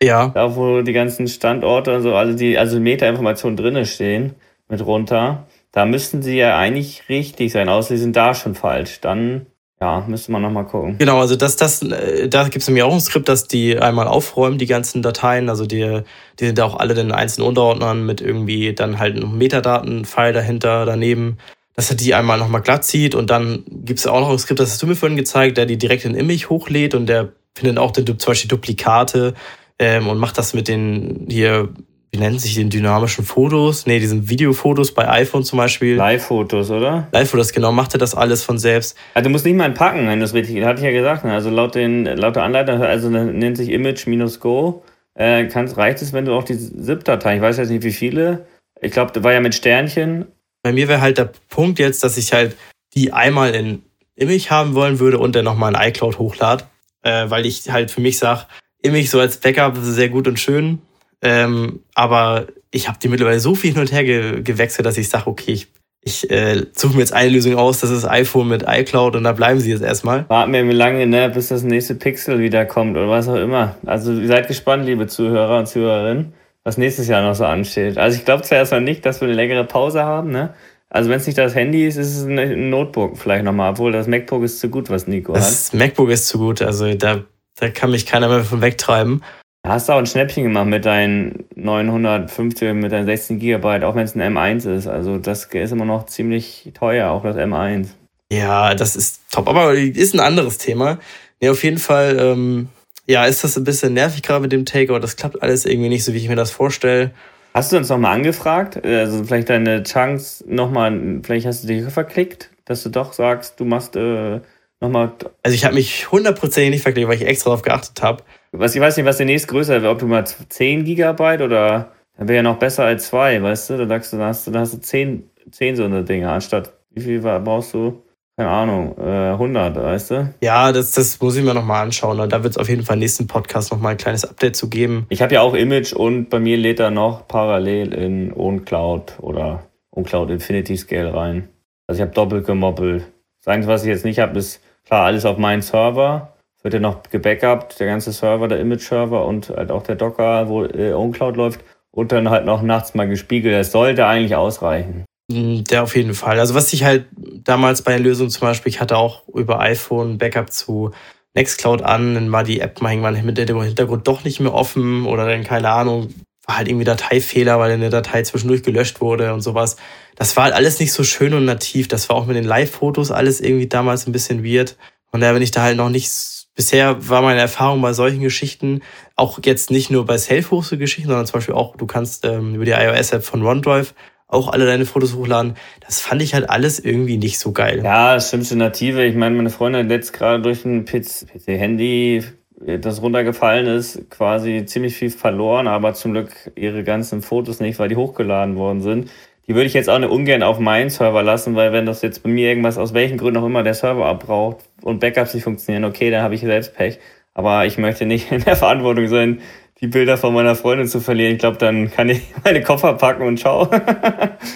Ja. Da, wo die ganzen Standorte und so, also die also Meta-Informationen drinne stehen, mit runter. Da müssten sie ja eigentlich richtig sein, außer sie sind da schon falsch. Dann ja, müsste man nochmal gucken. Genau, also das, das, äh, da gibt es nämlich auch ein Skript, dass die einmal aufräumen, die ganzen Dateien. Also die, die sind auch alle in einzelnen Unterordnern mit irgendwie dann halt einem Metadaten-File dahinter, daneben dass er die einmal nochmal glatt zieht und dann gibt es auch noch ein Skript, das hast du mir vorhin gezeigt, der die direkt in Image hochlädt und der findet auch den, zum Beispiel Duplikate ähm, und macht das mit den hier, wie nennt sich den dynamischen Fotos? Nee, diesen Videofotos bei iPhone zum Beispiel. Live-Fotos, oder? Live-Fotos, genau, macht er das alles von selbst. Also du musst nicht mal packen, wenn du es richtig, hatte ich ja gesagt, ne? also laut den, laut der Anleitung, also nennt sich Image-Go, äh, kannst, reicht es, wenn du auch die ZIP-Datei, ich weiß jetzt nicht wie viele, ich glaube, da war ja mit Sternchen bei mir wäre halt der Punkt jetzt, dass ich halt die einmal in Image haben wollen würde und dann nochmal in iCloud hochlade, äh, weil ich halt für mich sage, Image so als Backup ist sehr gut und schön, ähm, aber ich habe die mittlerweile so viel hin und her ge gewechselt, dass ich sage, okay, ich, ich äh, suche mir jetzt eine Lösung aus, das ist iPhone mit iCloud und da bleiben sie jetzt erstmal. Warten wir lange, ne, bis das nächste Pixel wieder kommt oder was auch immer. Also seid gespannt, liebe Zuhörer und Zuhörerinnen was nächstes Jahr noch so ansteht. Also ich glaube zwar erstmal nicht, dass wir eine längere Pause haben, ne? Also wenn es nicht das Handy ist, ist es ein Notebook vielleicht nochmal, obwohl das MacBook ist zu gut, was Nico das hat. Das MacBook ist zu gut, also da, da kann mich keiner mehr von wegtreiben. Hast du auch ein Schnäppchen gemacht mit deinen 950, mit deinen 16 Gigabyte, auch wenn es ein M1 ist. Also das ist immer noch ziemlich teuer, auch das M1. Ja, das ist top. Aber ist ein anderes Thema. Nee, auf jeden Fall, ähm, ja, ist das ein bisschen nervig gerade mit dem Takeout. Das klappt alles irgendwie nicht so, wie ich mir das vorstelle. Hast du uns nochmal angefragt? Also vielleicht deine Chance nochmal, vielleicht hast du dich verklickt, dass du doch sagst, du machst äh, nochmal. Also ich habe mich hundertprozentig nicht verklickt, weil ich extra darauf geachtet habe. Was, ich weiß nicht, was der nächste größer wäre, ob du mal 10 Gigabyte oder dann wäre ja noch besser als 2, weißt du? Da sagst du, da hast du, da hast du 10, 10 so eine Dinge, anstatt wie viel brauchst du? keine Ahnung, äh, 100, weißt du? Ja, das, das muss ich mir nochmal anschauen. Und da wird es auf jeden Fall im nächsten Podcast nochmal ein kleines Update zu geben. Ich habe ja auch Image und bei mir lädt er noch parallel in OwnCloud oder OwnCloud Infinity Scale rein. Also ich habe doppelt gemoppelt. Das Einzige, was ich jetzt nicht habe, ist klar alles auf meinen Server. Wird ja noch gebackupt, der ganze Server, der Image-Server und halt auch der Docker, wo äh, OwnCloud läuft. Und dann halt noch nachts mal gespiegelt. Das sollte eigentlich ausreichen. Mm, der auf jeden Fall. Also was ich halt damals bei der Lösung zum Beispiel, ich hatte auch über iPhone Backup zu Nextcloud an, dann war die App mal irgendwann mit dem Hintergrund doch nicht mehr offen oder dann keine Ahnung, war halt irgendwie Dateifehler, weil eine Datei zwischendurch gelöscht wurde und sowas. Das war halt alles nicht so schön und nativ. Das war auch mit den Live-Fotos alles irgendwie damals ein bisschen weird. Und daher bin ich da halt noch nicht, bisher war meine Erfahrung bei solchen Geschichten, auch jetzt nicht nur bei Self-Hosted-Geschichten, sondern zum Beispiel auch, du kannst ähm, über die iOS-App von OneDrive auch alle deine Fotos hochladen. Das fand ich halt alles irgendwie nicht so geil. Ja, das stimmste Native. Ich meine, meine Freundin hat letzt gerade durch ein PC-Handy, das runtergefallen ist, quasi ziemlich viel verloren, aber zum Glück ihre ganzen Fotos nicht, weil die hochgeladen worden sind. Die würde ich jetzt auch nicht ungern auf meinen Server lassen, weil wenn das jetzt bei mir irgendwas aus welchen Gründen auch immer der Server abbraucht und Backups nicht funktionieren, okay, dann habe ich selbst Pech. Aber ich möchte nicht *laughs* in der Verantwortung sein, die Bilder von meiner Freundin zu verlieren. Ich glaube, dann kann ich *laughs* meine Koffer packen und schau.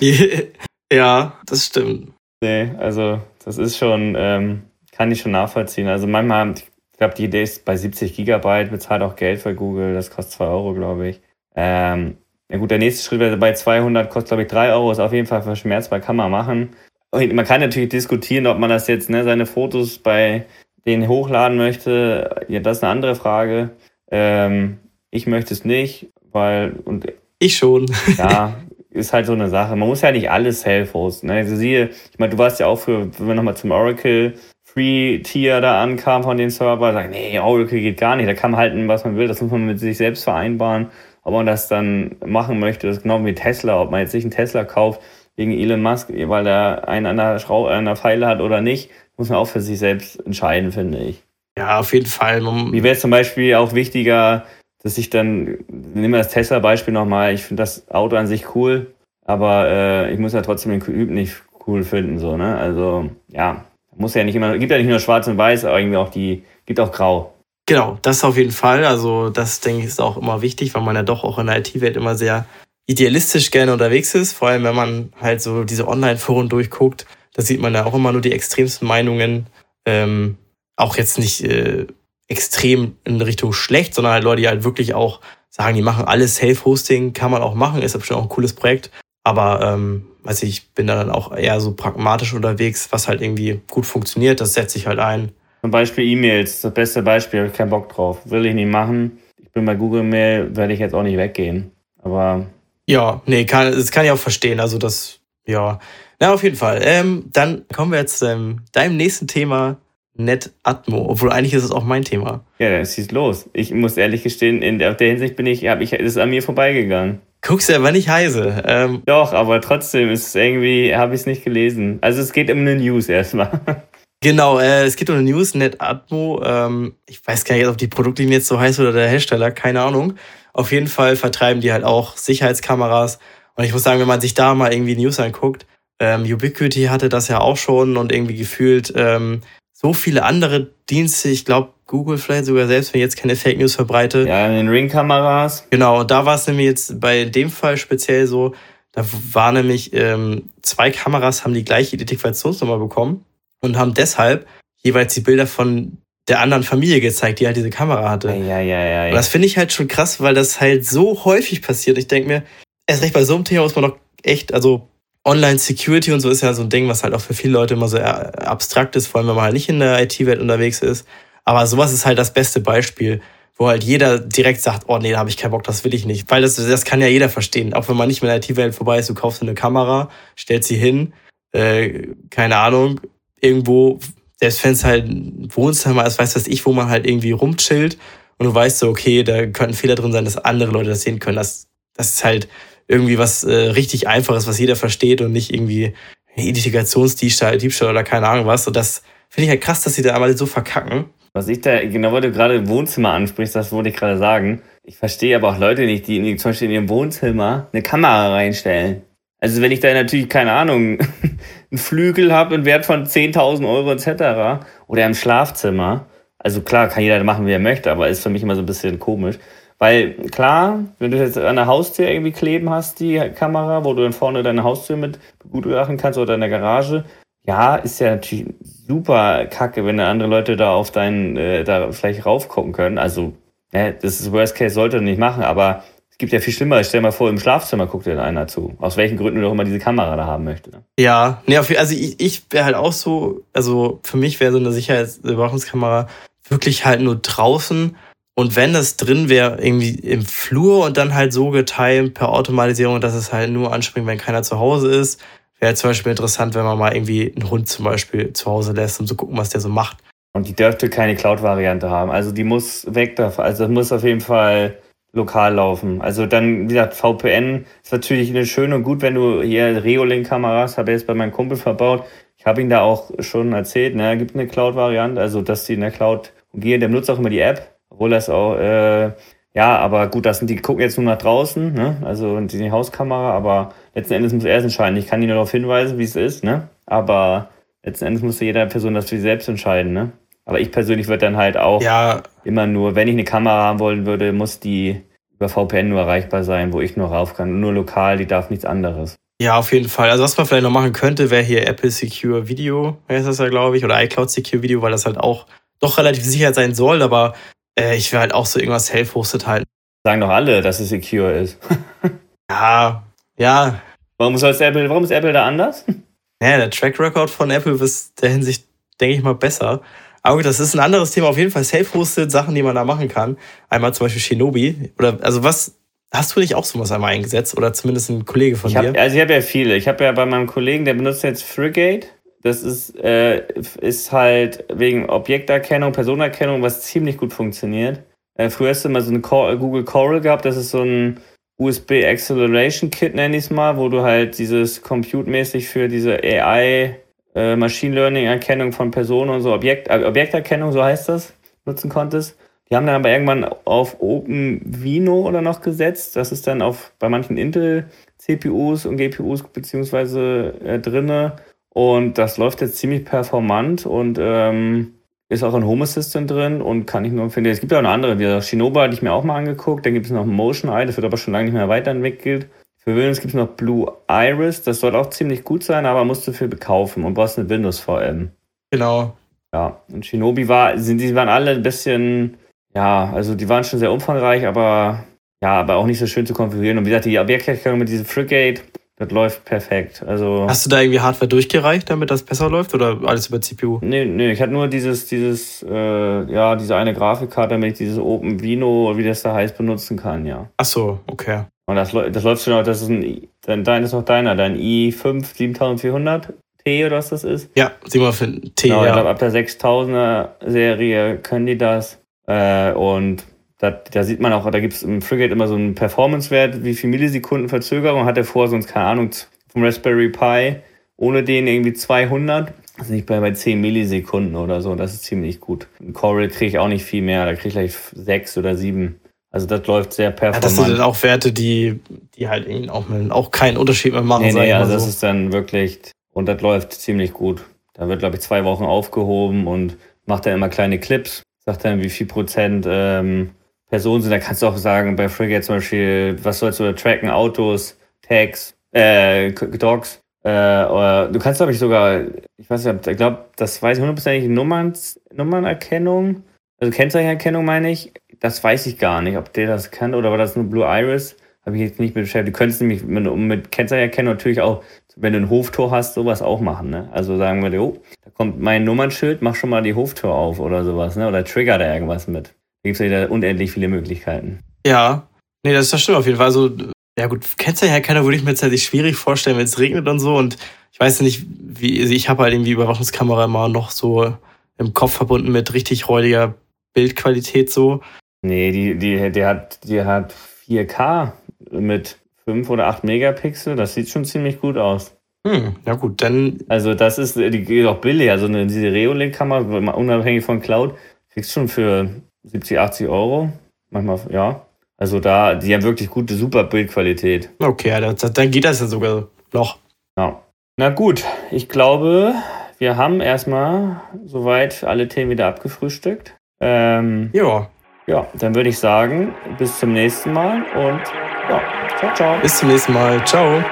*laughs* ja, das stimmt. Nee, also das ist schon, ähm, kann ich schon nachvollziehen. Also manchmal, ich glaube, die Idee ist bei 70 Gigabyte, bezahlt auch Geld für Google, das kostet 2 Euro, glaube ich. Ähm, ja gut, der nächste Schritt wäre bei 200, kostet glaube ich 3 Euro, ist auf jeden Fall verschmerzbar, kann man machen. Und man kann natürlich diskutieren, ob man das jetzt, ne, seine Fotos bei denen hochladen möchte. Ja, das ist eine andere Frage. Ähm, ich möchte es nicht, weil und ich schon. *laughs* ja, ist halt so eine Sache. Man muss ja nicht alles self-hosten. Ne? Also siehe, ich meine, du warst ja auch für, wenn wir nochmal zum Oracle Free-Tier da ankam von den Server, sagen, nee, Oracle geht gar nicht. Da kann man halten, was man will. Das muss man mit sich selbst vereinbaren. Ob man das dann machen möchte, das ist genau wie Tesla. Ob man jetzt sich einen Tesla kauft wegen Elon Musk, weil er einen an der, Schrau an der Pfeile hat oder nicht, muss man auch für sich selbst entscheiden, finde ich. Ja, auf jeden Fall. Wie wäre es zum Beispiel auch wichtiger, dass ich dann, nehmen wir das Tesla-Beispiel nochmal, ich finde das Auto an sich cool, aber äh, ich muss ja trotzdem den Typ nicht cool finden, so, ne? Also, ja, muss ja nicht immer, gibt ja nicht nur schwarz und weiß, aber irgendwie auch die, gibt auch grau. Genau, das auf jeden Fall. Also, das denke ich ist auch immer wichtig, weil man ja doch auch in der IT-Welt immer sehr idealistisch gerne unterwegs ist. Vor allem, wenn man halt so diese Online-Foren durchguckt, da sieht man ja auch immer nur die extremsten Meinungen. Ähm, auch jetzt nicht äh, extrem in Richtung schlecht, sondern halt Leute, die halt wirklich auch sagen, die machen alles Self-Hosting, kann man auch machen, ist bestimmt auch ein cooles Projekt. Aber ähm, weiß ich, ich bin da dann auch eher so pragmatisch unterwegs, was halt irgendwie gut funktioniert, das setze ich halt ein. Zum Beispiel E-Mails, das beste Beispiel, habe ich keinen Bock drauf. Will ich nicht machen. Ich bin bei Google Mail, werde ich jetzt auch nicht weggehen. Aber. Ja, nee, kann, das kann ich auch verstehen. Also das, ja. Na, auf jeden Fall. Ähm, dann kommen wir jetzt zu ähm, deinem nächsten Thema, NetAtmo, obwohl eigentlich ist es auch mein Thema. Ja, dann schießt los. Ich muss ehrlich gestehen, in der, Hinsicht bin ich, hab ich, ist es an mir vorbeigegangen. Guckst du aber nicht heise. Ähm, Doch, aber trotzdem ist es irgendwie, habe ich es nicht gelesen. Also es geht um eine News erstmal. *laughs* Genau, äh, es geht um eine News, NetAtmo. Ähm, ich weiß gar nicht, ob die Produktlinie jetzt so heißt oder der Hersteller, keine Ahnung. Auf jeden Fall vertreiben die halt auch Sicherheitskameras. Und ich muss sagen, wenn man sich da mal irgendwie News anguckt, ähm, Ubiquity hatte das ja auch schon und irgendwie gefühlt ähm, so viele andere Dienste, ich glaube Google vielleicht sogar selbst, wenn ich jetzt keine Fake News verbreite. Ja, in den Ring-Kameras. Genau, da war es nämlich jetzt bei dem Fall speziell so, da war nämlich ähm, zwei Kameras haben die gleiche Identifikationsnummer bekommen und haben deshalb jeweils die Bilder von der anderen Familie gezeigt, die halt diese Kamera hatte. Ja, ja, ja. ja. Und das finde ich halt schon krass, weil das halt so häufig passiert. Ich denke mir, erst recht bei so einem Thema muss man doch echt, also Online-Security und so ist ja so ein Ding, was halt auch für viele Leute immer so abstrakt ist, vor allem wenn man halt nicht in der IT-Welt unterwegs ist. Aber sowas ist halt das beste Beispiel, wo halt jeder direkt sagt, oh nee, da habe ich keinen Bock, das will ich nicht. Weil das, das kann ja jeder verstehen. Auch wenn man nicht mit der IT-Welt vorbei ist, du kaufst eine Kamera, stellst sie hin, äh, keine Ahnung, irgendwo, selbst wenn es halt ein Wohnzimmer ist, weiß was ich, wo man halt irgendwie rumchillt und du weißt so, okay, da könnte ein Fehler drin sein, dass andere Leute das sehen können. Das, das ist halt irgendwie was äh, richtig Einfaches, was jeder versteht und nicht irgendwie Identifikationsdiebstahl Diebstahl oder keine Ahnung was. Und das finde ich halt krass, dass sie da einmal so verkacken. Was ich da, genau, weil du gerade im Wohnzimmer ansprichst, das wollte ich gerade sagen. Ich verstehe aber auch Leute nicht, die, die zum Beispiel in ihrem Wohnzimmer eine Kamera reinstellen. Also wenn ich da natürlich, keine Ahnung, *laughs* einen Flügel habe, einen Wert von 10.000 Euro etc. oder im Schlafzimmer. Also klar, kann jeder machen, wie er möchte, aber ist für mich immer so ein bisschen komisch. Weil klar, wenn du jetzt an der Haustür irgendwie kleben hast, die Kamera, wo du dann vorne deine Haustür mit begutachten kannst oder in der Garage, ja, ist ja natürlich super kacke, wenn andere Leute da auf deinen, äh, da vielleicht raufgucken können. Also, ne, das ist Worst Case, sollte nicht machen, aber es gibt ja viel schlimmer. Stell dir mal vor, im Schlafzimmer guckt dir einer zu. Aus welchen Gründen du auch immer diese Kamera da haben möchtest. Ja, ne, also ich, ich wäre halt auch so, also für mich wäre so eine Sicherheitsüberwachungskamera wirklich halt nur draußen und wenn das drin wäre, irgendwie im Flur und dann halt so getimt per Automatisierung, dass es halt nur anspringt, wenn keiner zu Hause ist, wäre zum Beispiel interessant, wenn man mal irgendwie einen Hund zum Beispiel zu Hause lässt, um zu gucken, was der so macht. Und die dürfte keine Cloud-Variante haben. Also die muss weg davon. Also muss auf jeden Fall lokal laufen. Also dann, wie gesagt, VPN ist natürlich eine schön und gut, wenn du hier Reolink-Kameras, habe ich jetzt bei meinem Kumpel verbaut. Ich habe ihn da auch schon erzählt, ne, gibt eine Cloud-Variante, also dass die in der Cloud umgehen. Der benutzt auch immer die App obwohl das auch, äh, ja, aber gut, das sind die gucken jetzt nur nach draußen, ne? Also die Hauskamera, aber letzten Endes muss er es entscheiden. Ich kann ihn nur darauf hinweisen, wie es ist, ne? Aber letzten Endes muss jeder Person das für sich selbst entscheiden, ne? Aber ich persönlich würde dann halt auch ja. immer nur, wenn ich eine Kamera haben wollen würde, muss die über VPN nur erreichbar sein, wo ich nur rauf kann. Nur lokal, die darf nichts anderes. Ja, auf jeden Fall. Also was man vielleicht noch machen könnte, wäre hier Apple Secure Video, heißt das ja, glaube ich, oder iCloud Secure Video, weil das halt auch doch relativ sicher sein soll, aber äh, ich will halt auch so irgendwas self-hosted halten. Sagen doch alle, dass es secure ist. *laughs* ja, ja. Warum, soll Apple, warum ist Apple da anders? Ja, der Track Record von Apple ist der Hinsicht, denke ich mal, besser. Aber gut, das ist ein anderes Thema. Auf jeden Fall self-hosted Sachen, die man da machen kann. Einmal zum Beispiel Shinobi. Oder, also was, hast du nicht auch sowas einmal eingesetzt? Oder zumindest ein Kollege von ich hab, dir? Also ich habe ja viele. Ich habe ja bei meinem Kollegen, der benutzt jetzt Frigate. Das ist, äh, ist halt wegen Objekterkennung, Personenerkennung, was ziemlich gut funktioniert. Äh, früher hast du immer so Cor Google Coral gehabt, das ist so ein USB Acceleration Kit, nenne ich es mal, wo du halt dieses Compute-mäßig für diese AI äh, Machine Learning Erkennung von Personen und so Objekt, äh, Objekterkennung, so heißt das, nutzen konntest. Die haben dann aber irgendwann auf OpenVino oder noch gesetzt. Das ist dann auf bei manchen Intel CPUs und GPUs beziehungsweise äh, drinne und das läuft jetzt ziemlich performant und ähm, ist auch ein Home Assistant drin und kann ich nur empfehlen. Es gibt ja auch eine andere, die Shinobi hatte ich mir auch mal angeguckt. Dann gibt es noch Motion Eye, das wird aber schon lange nicht mehr weiterentwickelt. Für Windows gibt es noch Blue Iris, das soll auch ziemlich gut sein, aber musst du viel bekaufen und brauchst eine Windows VM. Genau. Ja, und Shinobi war, sind, die waren alle ein bisschen, ja, also die waren schon sehr umfangreich, aber ja, aber auch nicht so schön zu konfigurieren. Und wie gesagt, die Objekterkennung mit diesem Frigate, das läuft perfekt. Also Hast du da irgendwie Hardware durchgereicht, damit das besser läuft oder alles über CPU? Nee, nee, ich hatte nur dieses, dieses, äh, ja, diese eine Grafikkarte, damit ich dieses OpenVino, wie das da heißt, benutzen kann, ja. Ach so, okay. Und das, das läuft schon auch, das ist ein, dein, dein ist noch deiner, dein i5 7400 T oder was das ist? Ja, 700 T, genau, ja. Ich glaube, ab der 6000er Serie können die das. Äh, und da, da sieht man auch, da gibt es im Frigate immer so einen Performance-Wert, wie viel Millisekunden Verzögerung hat er vor, sonst keine Ahnung, vom Raspberry Pi, ohne den irgendwie 200. Das ist nicht bei, bei 10 Millisekunden oder so, das ist ziemlich gut. Im Coral kriege ich auch nicht viel mehr, da kriege ich gleich 6 oder 7. Also das läuft sehr performant. Ja, das sind dann auch Werte, die, die halt auch, auch keinen Unterschied mehr machen. Nee, nee, also so. das ist dann wirklich, und das läuft ziemlich gut. Da wird, glaube ich, zwei Wochen aufgehoben und macht dann immer kleine Clips, sagt dann, wie viel Prozent ähm, Personen sind. Da kannst du auch sagen, bei Frigate zum Beispiel, was sollst du tracken? Autos, Tags, äh, Dogs. Äh, oder du kannst, glaube ich, sogar, ich weiß nicht, ich glaube, das weiß ich hundertprozentig, Nummern, Nummernerkennung, also Kennzeichenerkennung meine ich. Das weiß ich gar nicht, ob der das kann oder war das nur Blue Iris? Habe ich jetzt nicht mit beschäftigt. Du könntest nämlich mit, mit Kennzeichenerkennung natürlich auch, wenn du ein Hoftor hast, sowas auch machen. Ne? Also sagen wir, oh, da kommt mein Nummernschild, mach schon mal die Hoftür auf oder sowas, ne? Oder trigger da irgendwas mit. Da gibt es ja wieder unendlich viele Möglichkeiten. Ja, nee, das, das stimmt auf jeden Fall. Also Ja gut, kennst du ja keiner, würde ich mir jetzt halt schwierig vorstellen, wenn es regnet und so. Und ich weiß nicht, wie, also ich habe halt irgendwie Überwachungskamera immer noch so im Kopf verbunden mit richtig räudiger Bildqualität so. Nee, die, die, die, hat, die hat 4K mit 5 oder 8 Megapixel. Das sieht schon ziemlich gut aus. Hm, ja gut, dann. Also das ist, die geht auch billig. Also eine, diese Reolink-Kamera, unabhängig von Cloud, kriegst schon für 70, 80 Euro. Manchmal, ja. Also da, die haben wirklich gute, super Bildqualität. Okay, ja, dann geht das ja sogar noch. Ja. Na gut, ich glaube, wir haben erstmal soweit alle Themen wieder abgefrühstückt. Ähm, ja. Ja, dann würde ich sagen, bis zum nächsten Mal und ja, ciao, ciao. Bis zum nächsten Mal. Ciao.